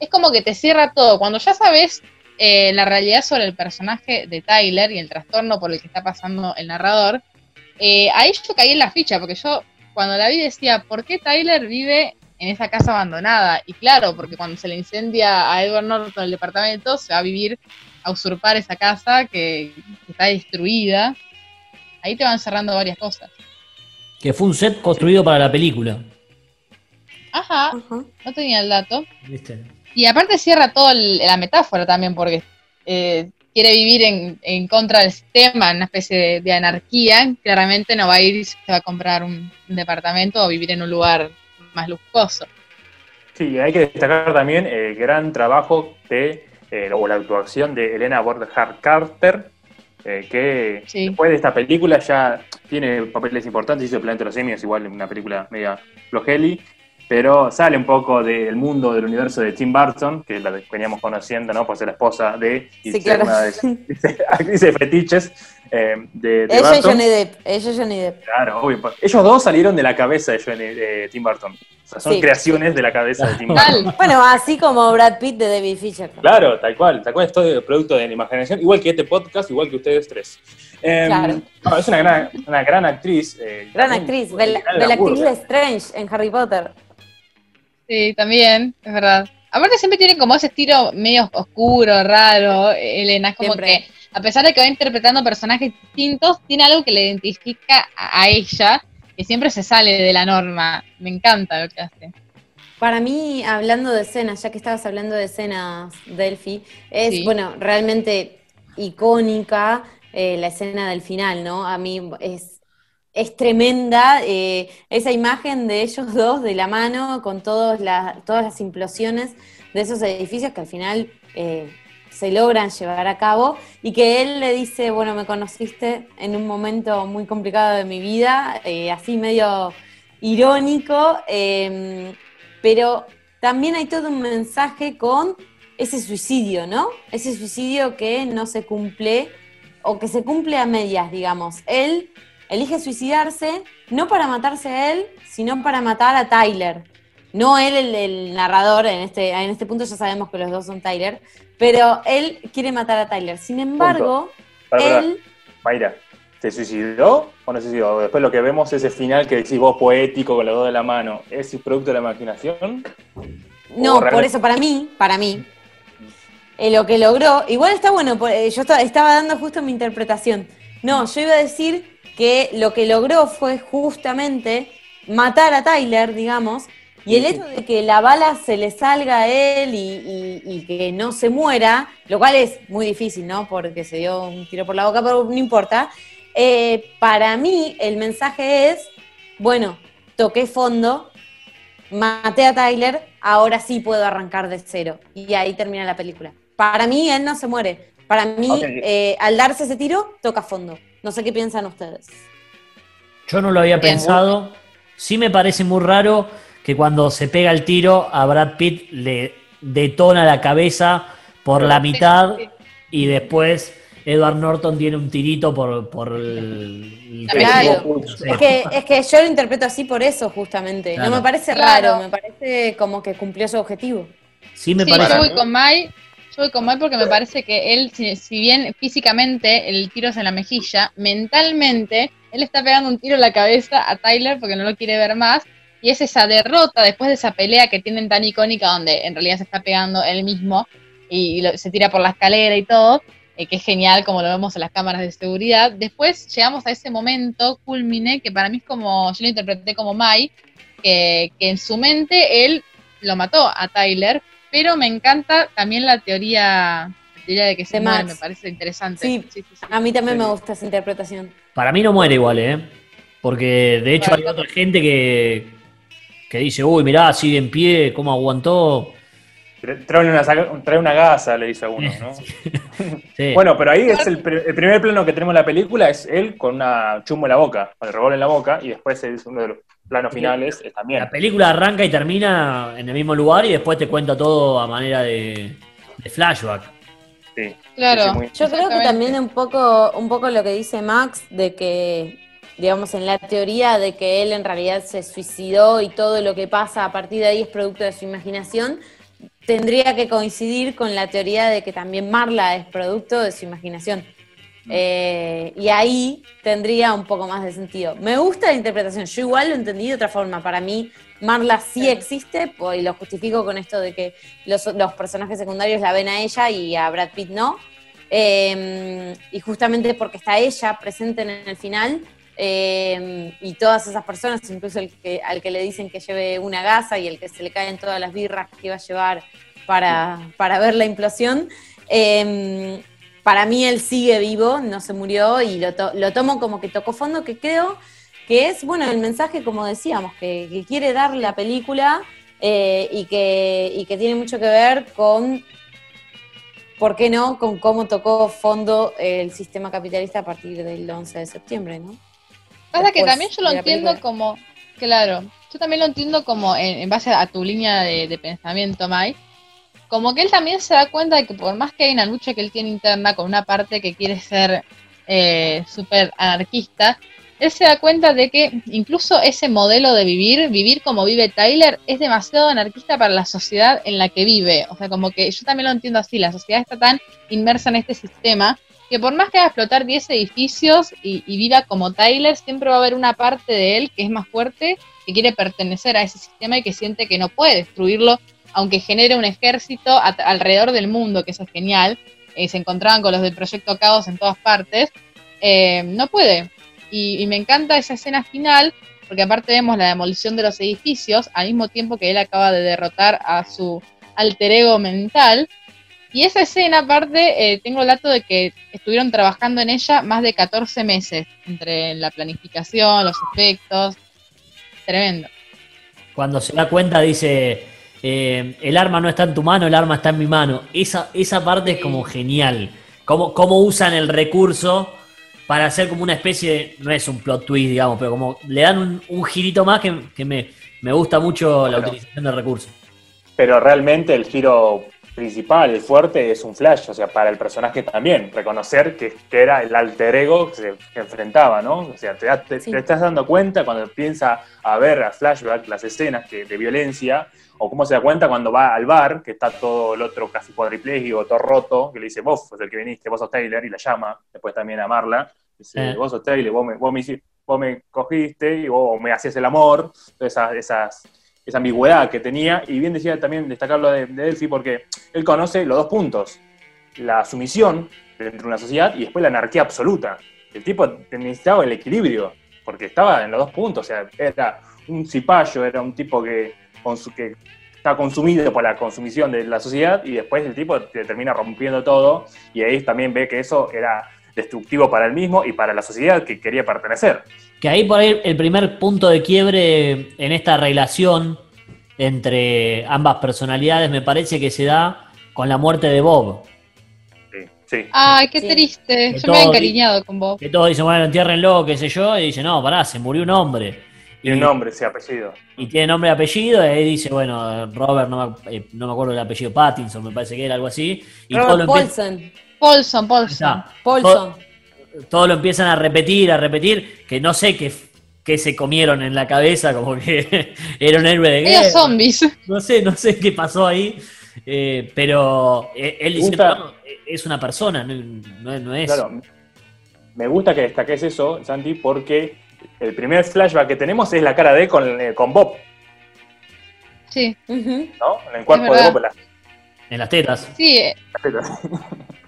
es como que te cierra todo. Cuando ya sabes eh, la realidad sobre el personaje de Tyler y el trastorno por el que está pasando el narrador, eh, ahí yo caí en la ficha, porque yo cuando la vi decía, ¿por qué Tyler vive en esa casa abandonada? Y claro, porque cuando se le incendia a Edward Norton el departamento, se va a vivir a usurpar esa casa que, que está destruida. Ahí te van cerrando varias cosas. Que fue un set construido para la película. Ajá, Ajá. no tenía el dato. ¿Viste? Y aparte cierra toda la metáfora también, porque eh, quiere vivir en, en contra del sistema, en una especie de, de anarquía. Claramente no va a ir y se va a comprar un, un departamento o vivir en un lugar más lujoso. Sí, hay que destacar también el gran trabajo de, eh, o la actuación de Elena Bonham Carter, eh, que Sí. después de esta película ya tiene papeles importantes, hizo El Planeta de los Simios, igual una película media flojeli, pero sale un poco del mundo, del universo de Tim Burton, que es la veníamos conociendo, ¿no? Por ser la esposa de, y Sí, claro. una de las actrices de fetiches eh, de, de Ella y Burton. Johnny Depp. Ella y Johnny Depp. Claro, obvio. pues, Ellos dos salieron de la cabeza de, Johnny- de Tim Burton. O sea, son Sí. creaciones de la cabeza de Tim Burton. Tal. Bueno, así como Brad Pitt de David Fincher. Claro, tal cual, tal cual, es todo producto de la imaginación, igual que este podcast, igual que ustedes tres. Em, Claro. no, es una gran, una gran actriz. eh, Gran también actriz. un la, gran actriz de Strange en Harry Potter. Sí, también, es verdad. Aparte siempre tiene como ese estilo medio oscuro, raro, Elena. Es como Siempre. que, a pesar de que va interpretando personajes distintos, tiene algo que le identifica a, a ella, que siempre se sale de la norma. Me encanta lo que hace. Para mí, hablando de escenas, ya que estabas hablando de escenas, Delphi, es, Sí. bueno, realmente icónica eh, la escena del final, ¿no? A mí es, es tremenda eh, esa imagen de ellos dos de la mano con todos la- todas las implosiones de esos edificios que al final eh, se logran llevar a cabo y que él le dice, bueno, me conociste en un momento muy complicado de mi vida, eh, así medio irónico, eh, pero también hay todo un mensaje con ese suicidio, ¿no? Ese suicidio que no se cumple o que se cumple a medias, digamos. Él elige suicidarse no para matarse a él, sino para matar a Tyler. No él, el, el narrador, en este, en este punto ya sabemos que los dos son Tyler, pero él quiere matar a Tyler. Sin embargo, pará. él... Mayra, ¿se suicidó o no se suicidó? Después lo que vemos es ese final que decís vos poético con los dos de la mano. ¿Es producto de la imaginación? No, por eso, para mí, para mí, eh, lo que logró, igual está bueno, eh, yo estaba, estaba dando justo mi interpretación. No, yo iba a decir que lo que logró fue justamente matar a Tyler, digamos, y el hecho de que la bala se le salga a él y, y- y que no se muera, lo cual es muy difícil, ¿no? Porque se dio un tiro por la boca, pero no importa. Eh, para mí, el mensaje es, bueno, toqué fondo, maté a Tyler, ahora sí puedo arrancar de cero. Y ahí termina la película. Para mí, él no se muere. Para mí, eh, al darse ese tiro, toca fondo. No sé qué piensan ustedes. Yo no lo había Bien. pensado. Sí me parece muy raro que cuando se pega el tiro a Brad Pitt le detona la cabeza por la mitad sí. y después Edward Norton tiene un tirito por, por el... Claro. Es que, es que yo lo interpreto así por eso, justamente. Claro. No me parece Claro. raro, me parece como que cumplió su objetivo. Sí me Sí, parece... yo voy con Mai. Yo voy con Mai porque me parece que él, si, bien físicamente el tiro es en la mejilla, mentalmente él está pegando un tiro en la cabeza a Tyler porque no lo quiere ver más. Y es esa derrota después de esa pelea que tienen tan icónica donde en realidad se está pegando él mismo y, se tira por la escalera y todo, eh, que es genial como lo vemos en las cámaras de seguridad. Después llegamos a ese momento culmine que para mí es como, yo lo interpreté como Mai, que en su mente él lo mató a Tyler, pero me encanta también la teoría, la teoría de que se De muere, Max. me parece interesante. Sí. sí, sí. A mí también Sí. me gusta esa interpretación. Para mí no muere igual, ¿eh? Porque de hecho hay otra gente que, que dice, uy, mirá, sigue en pie, cómo aguantó. Trae una, trae una gasa, le dice a uno, ¿no? Sí. Bueno, pero ahí es el, el primer plano que tenemos en la película, es él con una chumbo en la boca, con el revólver en la boca, y después es uno de los planos finales, es también. La película arranca y termina en el mismo lugar y después te cuenta todo a manera de, de flashback. Sí, Claro. sí, sí, muy- Yo creo que también un poco, un poco lo que dice Max, de que, digamos, en la teoría de que él en realidad se suicidó y todo lo que pasa a partir de ahí es producto de su imaginación, tendría que coincidir con la teoría de que también Marla es producto de su imaginación. Eh, y ahí tendría un poco más de sentido. Me gusta la interpretación, yo igual lo entendí de otra forma. Para mí, Marla sí existe, pues, y lo justifico con esto de que los, los personajes secundarios la ven a ella y a Brad Pitt no. Eh, y justamente porque está ella presente en el final, eh, y todas esas personas, incluso el que, al que le dicen que lleve una gasa y el que se le caen todas las birras que iba a llevar para, para ver la implosión, eh, para mí él sigue vivo, no se murió y lo, to- lo tomo como que tocó fondo, que creo que es, bueno, el mensaje, como decíamos, que, que quiere dar la película eh, y, que, y que tiene mucho que ver con, ¿por qué no?, con cómo tocó fondo el sistema capitalista a partir del 11 de septiembre, ¿no? Pasa que también yo lo entiendo película. como, claro, yo también lo entiendo como en, en base a tu línea de, de pensamiento, Mai, como que él también se da cuenta de que por más que hay una lucha que él tiene interna con una parte que quiere ser eh, súper anarquista, él se da cuenta de que incluso ese modelo de vivir, vivir como vive Tyler, es demasiado anarquista para la sociedad en la que vive. O sea, como que yo también lo entiendo así, la sociedad está tan inmersa en este sistema que por más que haga explotar 10 edificios y, y viva como Tyler, siempre va a haber una parte de él que es más fuerte, que quiere pertenecer a ese sistema y que siente que no puede destruirlo, aunque genere un ejército alrededor del mundo, que eso es genial. Eh, se encontraban con los del Proyecto Caos en todas partes. Eh, no puede. Y, y me encanta esa escena final, porque aparte vemos la demolición de los edificios, al mismo tiempo que él acaba de derrotar a su alter ego mental. Y esa escena, aparte, eh, tengo el dato de que estuvieron trabajando en ella más de 14 meses, entre la planificación, los efectos. Tremendo. Cuando se da cuenta dice, eh, el arma no está en tu mano, el arma está en mi mano. Esa, esa parte es como genial. Cómo, cómo usan el recurso para hacer como una especie de, no es un plot twist, digamos, pero como le dan un, un girito más que, que me, me gusta mucho la utilización del recurso. Pero realmente el giro principal, el fuerte, es un flash, o sea, para el personaje también, reconocer que, que era el alter ego que se que enfrentaba, ¿no? O sea, te, das- te- Sí. te estás dando cuenta cuando empieza a ver a flashback las escenas que, de violencia, o cómo se da cuenta cuando va al bar, que está todo el otro casi cuadripléjico, todo roto, que le dice, vos sos el que viniste, vos sos Taylor, y la llama, después también a Marla, dice, Eh. vos sos Taylor, vos me, vos me, hici- vos me cogiste y vos me hacías el amor, esas, esas esa ambigüedad que tenía, y bien decía también destacarlo de, de Delphi, porque él conoce los dos puntos, la sumisión dentro de una sociedad y después la anarquía absoluta. El tipo necesitaba el equilibrio, porque estaba en los dos puntos, o sea, era un cipayo, era un tipo que, que está consumido por la consumición de la sociedad y después el tipo te termina rompiendo todo y ahí también ve que eso era destructivo para él mismo y para la sociedad que quería pertenecer. Que ahí por ahí el primer punto de quiebre en esta relación entre ambas personalidades me parece que se da con la muerte de Bob. Sí, sí. Ay, qué triste. Yo me había encariñado con vos. Que todos dicen, bueno, entiérrenlo, qué sé yo, y dice, no, pará, se murió un hombre. Tiene nombre, ese apellido. y tiene nombre y apellido, y ahí dice, bueno, Robert, no me, eh, no me acuerdo el apellido, Pattinson, me parece que era algo así. Y todo lo, Robert Paulson. Paulson, Paulson. Paulson. Todo, todo lo empiezan a repetir, a repetir, que no sé qué, qué se comieron en la cabeza, como que era un héroe de guerra. zombies. No sé, no sé qué pasó ahí, eh, pero eh, él dice, no, es una persona, no, no- no es... Claro, me gusta que destaques eso, Santi, porque el primer flashback que tenemos es la cara de él con, eh, con Bob, Sí. ¿no? En el cuerpo de. Bob. la- En las tetas. sí. eh,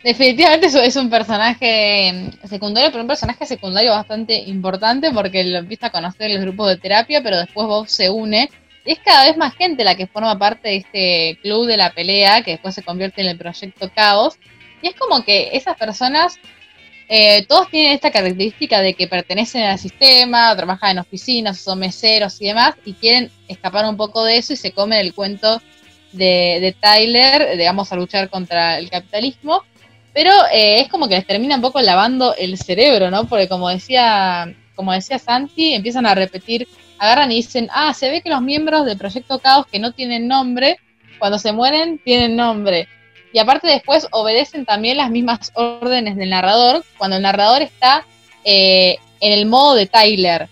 Definitivamente es- un personaje mm, secundario, pero un personaje secundario bastante importante porque lo empieza a conocer en los grupos de terapia, pero después Bob se une. Y es cada vez más gente la que forma parte de este club de la pelea, que después se convierte en el proyecto Caos. Y es como que esas personas, eh, todos tienen esta característica de que pertenecen al sistema, trabajan en oficinas, son meseros y demás, y quieren escapar un poco de eso y se comen el cuento de, Tyler, digamos, a luchar contra el capitalismo. Pero eh, es como que les termina un poco lavando el cerebro, ¿no? Porque como decía, como decía Santi, empiezan a repetir, agarran y dicen, ah, se ve que los miembros del Proyecto Caos que no tienen nombre, cuando se mueren tienen nombre. Y aparte después obedecen también las mismas órdenes del narrador cuando el narrador está eh, en el modo de Tyler.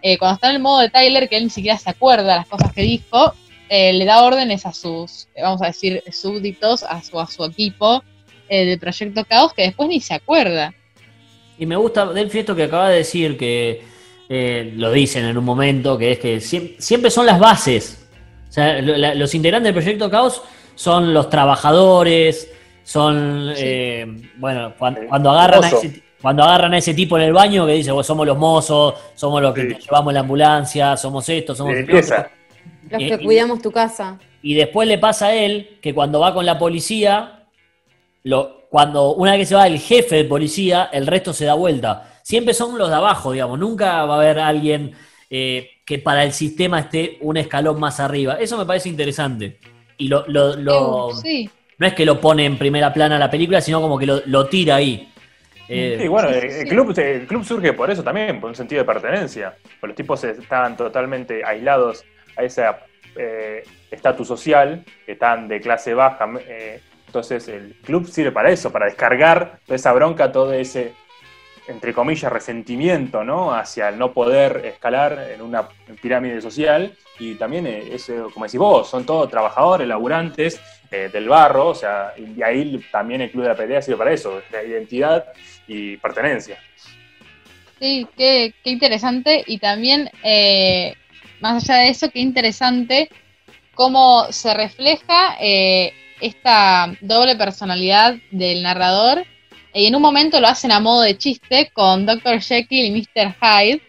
Eh, cuando está en el modo de Tyler, que él ni siquiera se acuerda de las cosas que dijo, eh, le da órdenes a sus, vamos a decir, súbditos, a su, a su equipo del Proyecto Caos, que después ni se acuerda. Y me gusta Delphi esto que acaba de decir, que lo dicen en un momento, que es que siempre, son las bases. O sea, los integrantes del Proyecto Caos son los trabajadores, son, eh, bueno, cuando, agarran a ese, cuando agarran a ese tipo en el baño que dice, somos los mozos, somos los que llevamos la ambulancia, somos esto, somos... Los que cuidamos tu casa. Y después le pasa a él que cuando va con la policía, lo, cuando una vez que se va el jefe de policía, el resto se da vuelta. Siempre son los de abajo, digamos, nunca va a haber alguien eh, que para el sistema esté un escalón más arriba. Eso me parece interesante. Y lo, lo, lo no es que lo pone en primera plana la película, sino como que lo, tira ahí. Eh, sí, bueno, el, Club, el club surge por eso también, por un sentido de pertenencia. Porque los tipos estaban totalmente aislados a ese eh, estatus social, que están de clase baja. Eh, entonces el club sirve para eso, para descargar toda esa bronca, todo ese entre comillas, resentimiento ¿no? hacia el no poder escalar en una pirámide social. Y también, eh, es, como decís vos, son todos trabajadores, laburantes eh, del barro, o sea, y ahí también el Club de la Pelea sirve para eso, la identidad y pertenencia. Sí, qué, interesante. Y también, eh, más allá de eso, qué interesante cómo se refleja esta doble personalidad del narrador y en un momento lo hacen a modo de chiste con Dr. Jekyll y Mr. Hyde,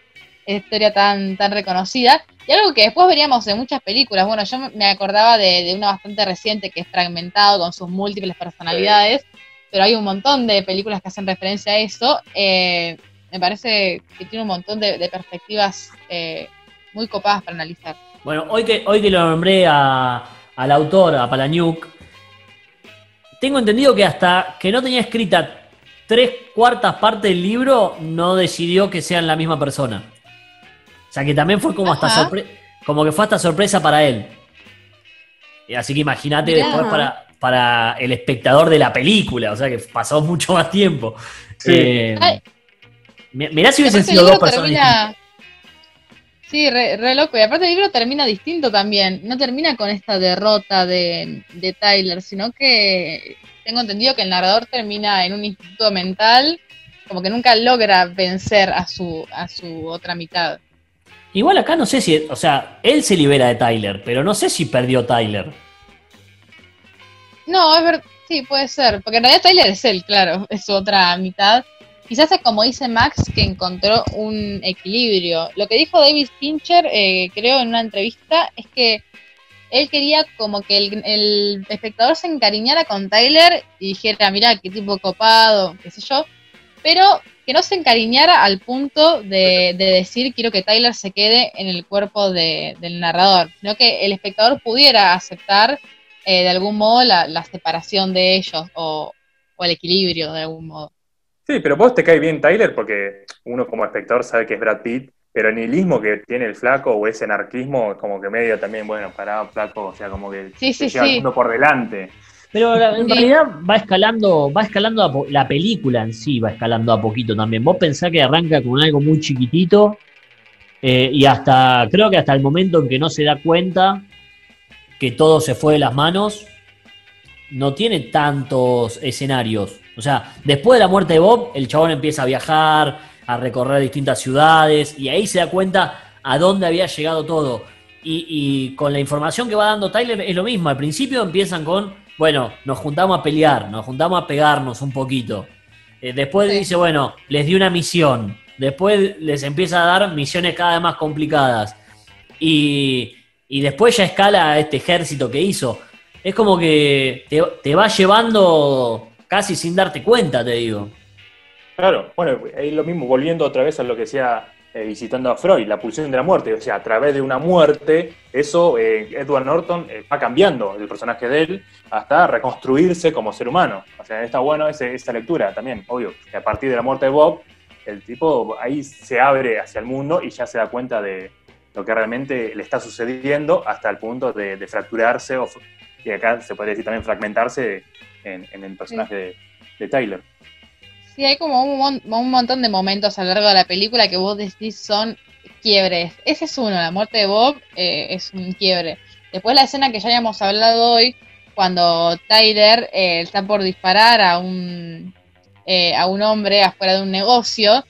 esa historia tan, tan reconocida. Y algo que después veríamos en muchas películas. Bueno, yo me acordaba de, una bastante reciente que es fragmentado con sus múltiples personalidades, pero hay un montón de películas que hacen referencia a eso. Eh, me parece que tiene un montón de, perspectivas eh, muy copadas para analizar. Bueno, hoy que, hoy que lo nombré a, al autor, a Palaniuk, tengo entendido que hasta que no tenía escrita tres cuartas partes del libro no decidió que sean la misma persona. O sea que también fue como hasta sorpresa, como que fue hasta sorpresa para él. Así que imagínate después para, para el espectador de la película, o sea que pasó mucho más tiempo. Sí. Eh, mirá si hubiesen sido dos personas. Sí, re, loco. Y aparte el libro termina distinto también. No termina con esta derrota de, de Tyler, sino que tengo entendido que el narrador termina en un instituto mental, como que nunca logra vencer a su, a su otra mitad. Igual acá no sé si, o sea, él se libera de Tyler, pero no sé si perdió Tyler. No, es verdad, sí, puede ser, porque en realidad Tyler es él, claro, es su otra mitad. Quizás es como dice Max, que encontró un equilibrio. Lo que dijo David Fincher, eh, creo, en una entrevista, es que él quería como que el, espectador se encariñara con Tyler y dijera, mira, qué tipo copado, qué sé yo, pero que no se encariñara al punto de, decir quiero que Tyler se quede en el cuerpo del narrador, sino que el espectador pudiera aceptar eh, de algún modo la, separación de ellos o el equilibrio de algún modo. Sí, pero vos te cae bien Tyler porque uno como espectador sabe que es Brad Pitt pero el nihilismo que tiene el flaco o ese anarquismo, como que medio también, bueno, parado flaco, o sea, como que sí, sí, lleva el mundo por delante. Pero en realidad va escalando, va escalando la película en sí, va escalando a poquito también. Vos pensás que arranca con algo muy chiquitito eh, y hasta, creo que hasta el momento en que no se da cuenta que todo se fue de las manos, no tiene tantos escenarios. O sea, después de la muerte de Bob, el chabón empieza a viajar, a recorrer distintas ciudades y ahí se da cuenta a dónde había llegado todo. Y, con la información que va dando Tyler es lo mismo. Al principio empiezan con, bueno, nos juntamos a pelear, nos juntamos a pegarnos un poquito. Eh, después dice, bueno, les di una misión. Después les empieza a dar misiones cada vez más complicadas. Y, después ya escala este ejército que hizo. Es como que te, te va llevando casi sin darte cuenta, te digo. Claro, bueno, es lo mismo, volviendo otra vez a lo que decía eh, visitando a Freud, la pulsión de la muerte, o sea, a través de una muerte, eso eh, Edward Norton eh, va cambiando el personaje de él hasta reconstruirse como ser humano. O sea, está bueno esa lectura también, obvio, que a partir de la muerte de Bob, el tipo ahí se abre hacia el mundo y ya se da cuenta de lo que realmente le está sucediendo hasta el punto de, fracturarse o y acá se podría decir también fragmentarse en, en el personaje de, de Tyler. Sí, hay como un, un montón de momentos a lo largo de la película que vos decís son quiebres. Ese es uno, la muerte de Bob eh, es un quiebre. Después la escena que ya habíamos hablado hoy, cuando Tyler eh, está por disparar a un, eh, a un hombre afuera de un negocio,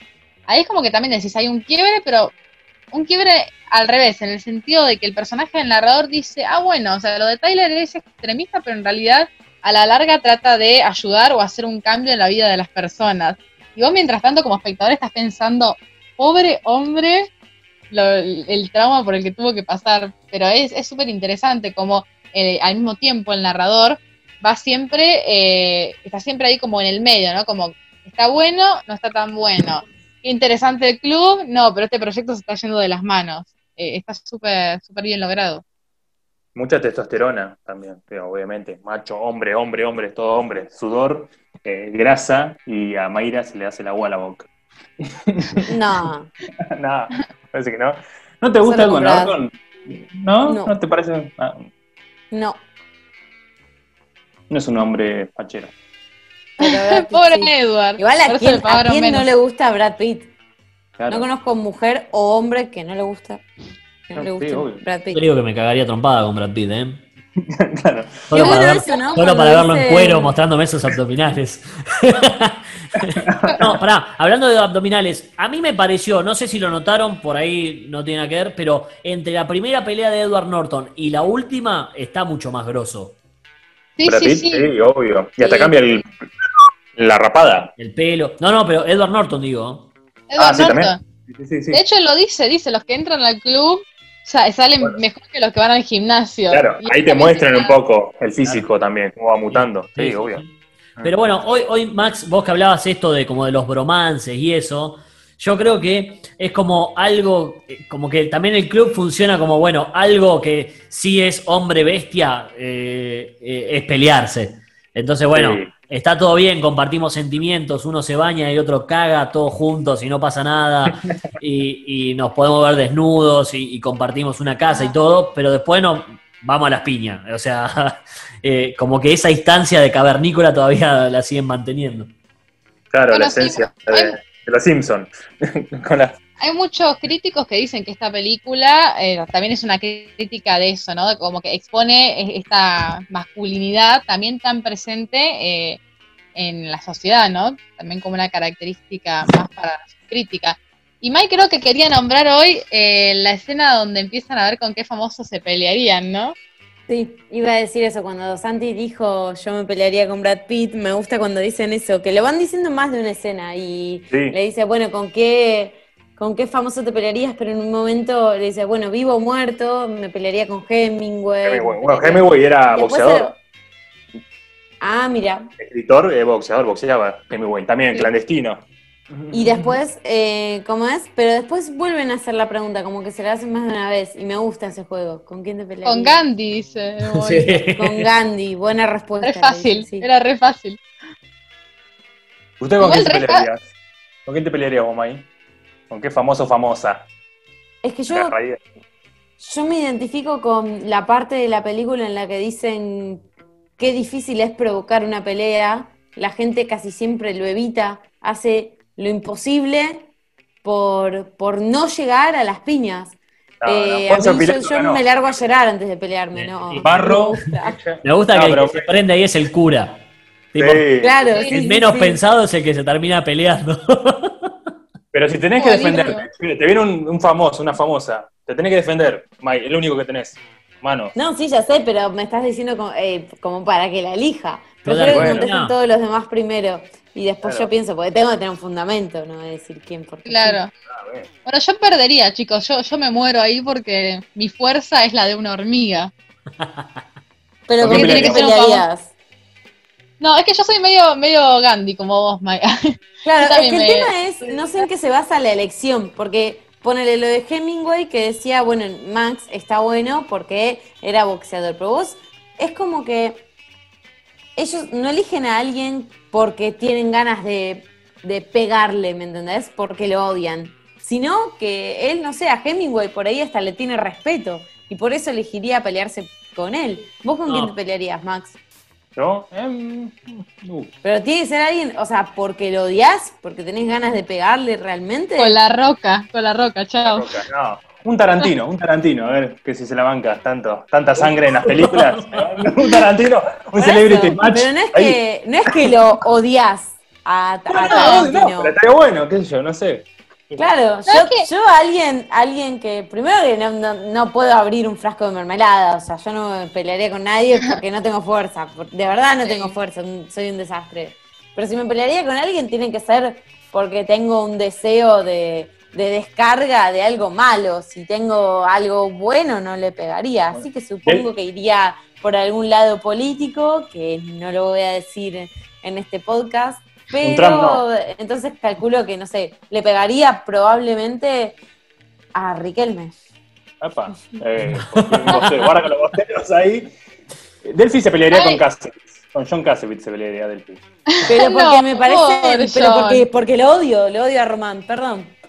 ahí es como que también decís, hay un quiebre, pero un quiebre al revés, en el sentido de que el personaje del narrador dice, ah, bueno, o sea, lo de Tyler es extremista, pero en realidad a la larga trata de ayudar o hacer un cambio en la vida de las personas. Y vos, mientras tanto, como espectador, estás pensando, pobre hombre, lo- el trauma por el que tuvo que pasar. Pero es súper interesante como eh, al mismo tiempo el narrador va siempre, eh, está siempre ahí como en el medio, ¿no? Como, está bueno, no está tan bueno. Interesante el club, no, pero este proyecto se está yendo de las manos. Eh, está súper, súper bien logrado. Mucha testosterona también, pero obviamente. Macho, hombre, hombre, hombre, todo hombre. Sudor, eh, grasa y a Mayra se le hace el agua a la boca. No, Nada, parece que no. ¿No te gusta con? ¿No? No. ¿No te parece? Ah, no. no es un hombre fachero. Pobre sí. Edward. Igual a pagaron a quién no le gusta Brad Pitt. Claro. No conozco mujer o hombre que no le gusta. Que no No, le sí, guste obvio. Brad Pitt. Yo digo que me cagaría trompada con Brad Pitt, ¿eh? claro. Solo Qué para, bueno ver- eso, ¿no? solo Cuando para verlo en cuero mostrándome esos abdominales. no, pará, hablando de abdominales, a mí me pareció, no sé si lo notaron, por ahí no tiene nada que ver, pero entre la primera pelea de Edward Norton y la última está mucho más grosso. Sí, Brad sí, Pitt, sí. obvio. Y hasta Sí. cambia el- la rapada. El pelo. No, no, pero Edward Norton, digo. Edward Ah, sí, Norton. también. Sí, sí, sí. De hecho, lo dice, dice, los que entran al club sa- salen Bueno. mejor que los que van al gimnasio. Claro, Y ahí te muestran un poco el físico también, cómo va mutando. Sí, Sí, sí, obvio. sí. Pero bueno, hoy, hoy, Max, vos que hablabas esto de como de los bromances y eso, yo creo que es como algo, eh, como que también el club funciona como, bueno, algo que sí es hombre bestia, eh, eh, es pelearse. Entonces, bueno, Sí. Está todo bien, compartimos sentimientos, uno se baña y otro caga, todos juntos y no pasa nada, y, y nos podemos ver desnudos y, y compartimos una casa y todo, pero después no, vamos a las piñas. O sea, eh, como que esa instancia de cavernícola todavía la siguen manteniendo. Claro, Bueno, la esencia de, de los Simpsons. Con la- Hay muchos críticos que dicen que esta película eh, también es una crítica de eso, ¿no? Como que expone esta masculinidad también tan presente eh, en la sociedad, ¿no? También como una característica más para su crítica. Y Mike creo que quería nombrar hoy eh, la escena donde empiezan a ver con qué famosos se pelearían, ¿no? Sí, iba a decir eso. Cuando Santi dijo yo me pelearía con Brad Pitt, me gusta cuando dicen eso, que lo van diciendo más de una escena y Sí. le dice, bueno, ¿con qué, ¿con qué famoso te pelearías? Pero en un momento le dice, bueno, vivo o muerto, me pelearía con Hemingway. Hemingway. Bueno, pelearía- Hemingway era Y después boxeador, Ah, mira. escritor, eh, boxeador, boxeaba. Hemingway también, Sí. clandestino. Y después, eh, ¿cómo es? Pero después vuelven a hacer la pregunta, como que se la hacen más de una vez. Y me gusta ese juego. ¿Con quién te pelearías? Con Gandhi, dice. Sí. Con Gandhi, buena respuesta. Re fácil, dice, sí. era re fácil. ¿Usted con quién se re pelearías? ¿Con quién te pelearías, Bomay? ¿Con qué famoso o famosa? Es que yo, yo me identifico con la parte de la película en la que dicen qué difícil es provocar una pelea. La gente casi siempre lo evita, hace lo imposible por, por no llegar a las piñas. No, no, Eh, Poncio a mí yo, Pilato yo ganó. me largo a llorar antes de pelearme, ¿no? sí. Barro. me gusta. Me gusta No, que el que se prende ahí es el cura. Tipo, Sí. Claro, el sí, menos sí. pensado es el que se termina peleando. Pero si tenés que Buenísimo. defenderte, te viene un, un famoso, una famosa, te tenés que defender, May, es lo único que tenés. Manos. No, sí, ya sé, pero me estás diciendo como, eh, como para que la elija. Prefiero que contesten No. todos los demás primero. Y después Claro. yo pienso, porque tengo que tener un fundamento, no voy a decir quién, porque Claro. Ah, bueno. Yo perdería, chicos. Yo, yo me muero ahí porque mi fuerza es la de una hormiga. Pero ¿Con ¿con quién quién te pelearías? pelearías? No, es que yo soy medio, medio Gandhi, como vos, Maya. Claro, es que el me- tema es, no sé en qué se basa la elección, porque ponele lo de Hemingway que decía, bueno, Max está bueno porque era boxeador, pero vos es como que ellos no eligen a alguien porque tienen ganas de, de pegarle, ¿me entendés? Porque lo odian, sino que él, no sé, a Hemingway por ahí hasta le tiene respeto. y por eso elegiría pelearse con él. ¿Vos con No. quién te pelearías, Max? ¿Yo? Uh, Pero tiene que ser alguien, o sea, porque lo odias, porque tenés ganas de pegarle realmente. Con la roca, con la roca, chao. Roca, no. Un Tarantino, un Tarantino, a ver que si se la banca tanto, tanta sangre en las películas. un Tarantino, un celebrity eso, match. Pero no es, ahí. que, no es que lo odias a, a No, no, no, Tarantino. pero estaría bueno, qué sé yo, no sé. Claro, No, yo, es que- yo alguien, alguien que, primero que no, no, no puedo abrir un frasco de mermelada, o sea, yo no me pelearía con nadie porque no tengo fuerza, por- de verdad no tengo fuerza, soy un desastre. Pero si me pelearía con alguien tiene que ser porque tengo un deseo de, de descarga de algo malo, si tengo algo bueno no le pegaría, así que supongo que iría por algún lado político, que no lo voy a decir en este podcast, pero no. entonces calculo que, no sé, le pegaría probablemente a Riquelme. Apa, eh, guarda con los bosteros ahí. Delphi se pelearía Ay. con Kasevitz. Con John Kasevitz se pelearía Delphi. Pero porque No, me parece, pero John. porque, porque lo odio, lo odio a Román, perdón.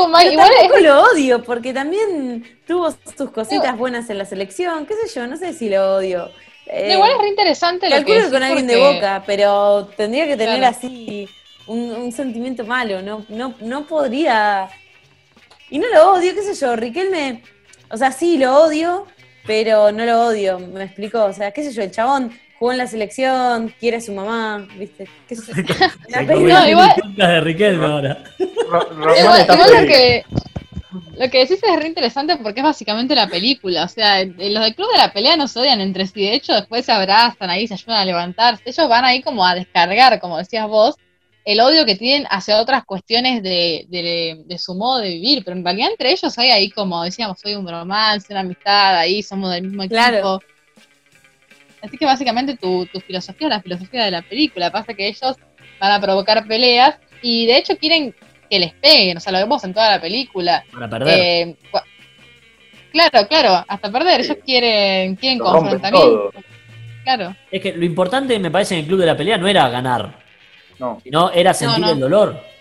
Un ma- pero igual es- tampoco lo odio, porque también tuvo sus cositas buenas en la selección, qué sé yo, no sé si lo odio. Eh, igual es re interesante lo que decís con alguien de boca, pero tendría que tener Claro. así un, un sentimiento malo, no, no, no podría. Y no lo odio, qué sé yo, Riquelme, o sea, sí lo odio, pero no lo odio, me explicó, o sea, qué sé yo, el chabón jugó en la selección, quiere a su mamá, ¿viste? ¿Qué sé yo? En igual- de Riquelme ahora. Igual, igual lo que lo que decís es re interesante porque es básicamente la película. O sea, los del club de la pelea no se odian entre sí. De hecho, después se abrazan ahí, se ayudan a levantarse. Ellos van ahí como a descargar, como decías vos, el odio que tienen hacia otras cuestiones de, de- de su modo de vivir. Pero en realidad entre ellos hay ahí, como decíamos, hay un romance, una amistad, ahí somos del mismo equipo. Claro. Así que básicamente tu, tu filosofía es la filosofía de la película. Pasa que ellos van a provocar peleas y de hecho quieren que les peguen. O sea, lo vemos en toda la película. Para perder. Eh, claro, claro, hasta perder. Ellos quieren, quieren Lo confrontamiento. Claro. Es que lo importante, me parece, en el club de la pelea no era ganar, No. sino era sentir no. el dolor.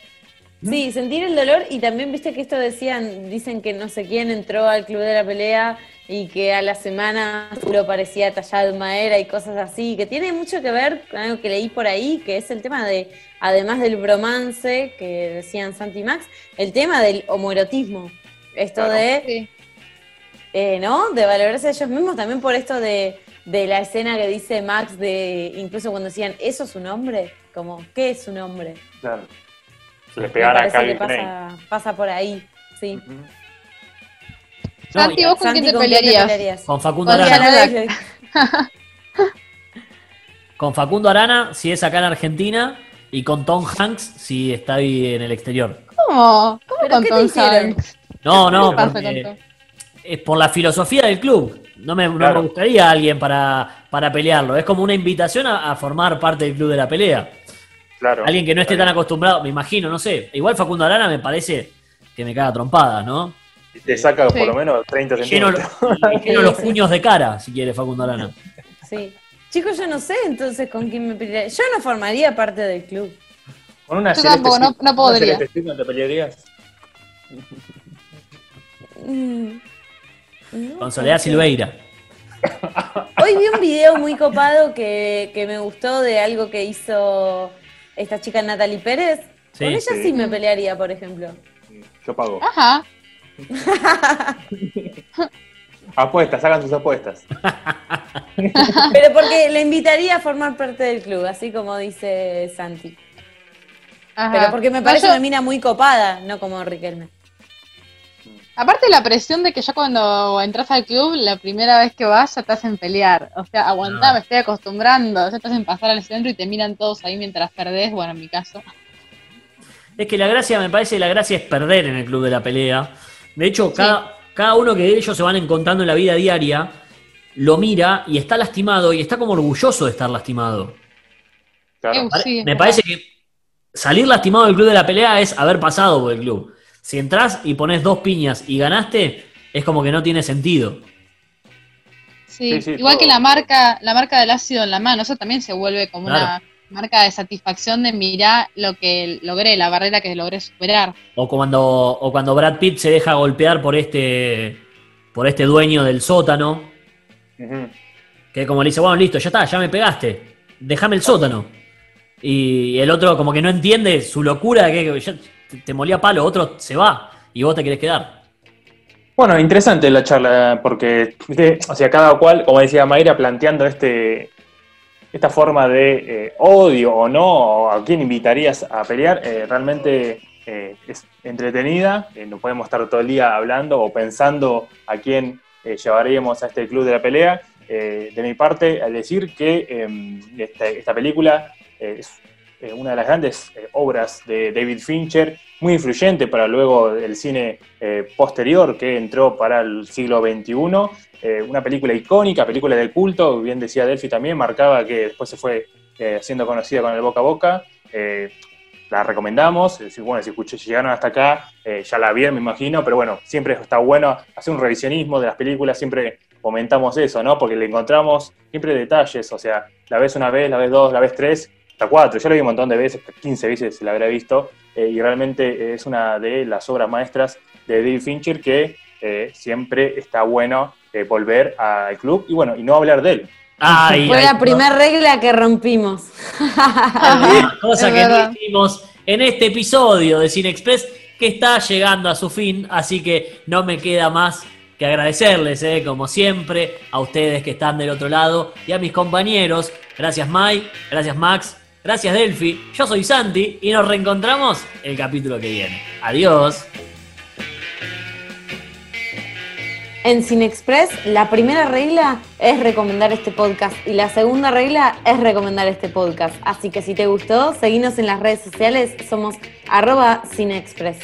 Sí, sentir el dolor y también viste que esto decían, dicen que no sé quién entró al club de la pelea y que a la semana lo parecía tallado en madera y cosas así, que tiene mucho que ver con algo que leí por ahí, que es el tema de, además del bromance que decían Santi y Max, el tema del homoerotismo. Esto Claro. de, Sí. eh, ¿no? De valorarse a ellos mismos, también por esto de, de la escena que dice Max, de incluso cuando decían, ¿eso es un hombre? Como, ¿qué es un hombre? Claro. Se les Me pegara a que Calvin pasa, pasa por ahí, sí. Santi, ¿vos con Santi, quién te ¿con pelearías? Con Facundo Con Arana. Con Facundo Arana, si es acá en Argentina, y con Tom Hanks, si está ahí en el exterior. ¿Cómo? ¿Cómo ¿Pero con qué te Tom hicieron? Hanks? No, ¿Qué no, porque es por la filosofía del club. No me, no me gustaría alguien para, para pelearlo. Es como una invitación a, a formar parte del club de la pelea. Claro. Alguien que no esté tan acostumbrado, me imagino, no sé. Igual Facundo Arana me parece que me caga trompadas, ¿no? Y Te saca Sí. por lo menos 30 Lleno, centímetros. lleno los puños de cara, si quiere Facundo Arana. Sí. Chicos, yo no sé entonces con quién me pelearía. Yo no formaría parte del club. Con una Yo tampoco, no- no podría. No te pelearías. Mm. No, Con Soledad Silveira. Hoy vi un video muy copado que, que me gustó de algo que hizo esta chica Natalie Pérez. Sí, Con ella sí. sí. me pelearía, por ejemplo. Yo pago. Ajá. Apuestas, hagan sus apuestas. Pero porque le invitaría a formar parte del club, así como dice Santi. Ajá. Pero porque me No, parece yo- una mina muy copada, no como Riquelme. Aparte la presión de que ya cuando entras al club, la primera vez que vas ya te hacen pelear. O sea, aguantá, me estoy acostumbrando. Ya te hacen pasar al centro y te miran todos ahí mientras perdés. Bueno, en mi caso. Es que la gracia, me parece, la gracia es perder en el club de la pelea. De hecho, cada, cada uno que de ellos se van encontrando en la vida diaria, lo mira y está lastimado y está como orgulloso de estar lastimado. Claro. Sí, es me parece que salir lastimado del club de la pelea es haber pasado por el club. Si entras y pones dos piñas y ganaste, es como que no tiene sentido. Sí, Sí, sí, igual todo. que la marca, la marca del ácido en la mano, eso también se vuelve como Claro. una marca de satisfacción de mirar lo que logré, la barrera que logré superar. O cuando, o cuando Brad Pitt se deja golpear por este por este dueño del sótano, Ujú. que como le dice, bueno, listo, ya está, ya me pegaste, déjame el sótano. Y el otro como que no entiende su locura, que que ya te- molía palo, otro se va y vos te querés quedar. Bueno, interesante la charla, porque, o sea, cada cual, como decía Mayra, planteando este, esta forma de eh, odio o no, o a quién invitarías a pelear, eh, realmente eh, es entretenida. no podemos estar todo el día hablando o pensando a quién llevaríamos a este club de la pelea. De mi parte, al decir que eh, esta, película es eh, una de las grandes eh, obras de David Fincher, muy influyente para luego el cine eh, posterior que entró para el siglo XXI. Una película icónica, película de culto, bien decía Delphi también, marcaba que después se fue siendo conocida con el boca a boca. La recomendamos, bueno, si, escuché- si llegaron hasta acá, ya la vieron, me imagino, pero bueno, siempre está bueno hacer un revisionismo de las películas, siempre comentamos eso, ¿no? Porque le encontramos siempre detalles, o sea, la ves una vez, la ves dos, la ves tres, hasta cuatro. Yo la vi un montón de veces, 15 veces la habré visto, eh, y realmente es una de las obras maestras de David Fincher que eh, siempre está bueno eh, volver al club y bueno, y no hablar de él. Ay, Fue ay, la no. primera regla que rompimos. cosa Es que no verdad. hicimos en este episodio de Cine Express que está llegando a su fin, así que no me queda más que agradecerles, eh, como siempre, a ustedes que están del otro lado y a mis compañeros. Gracias Mai, gracias Max, gracias Delphi, yo soy Santi y nos reencontramos el capítulo que viene. Adiós. En Cinexpress, la primera regla es recomendar este podcast y la segunda regla es recomendar este podcast. Así que si te gustó, seguinos en las redes sociales, somos arroba Cinexpress.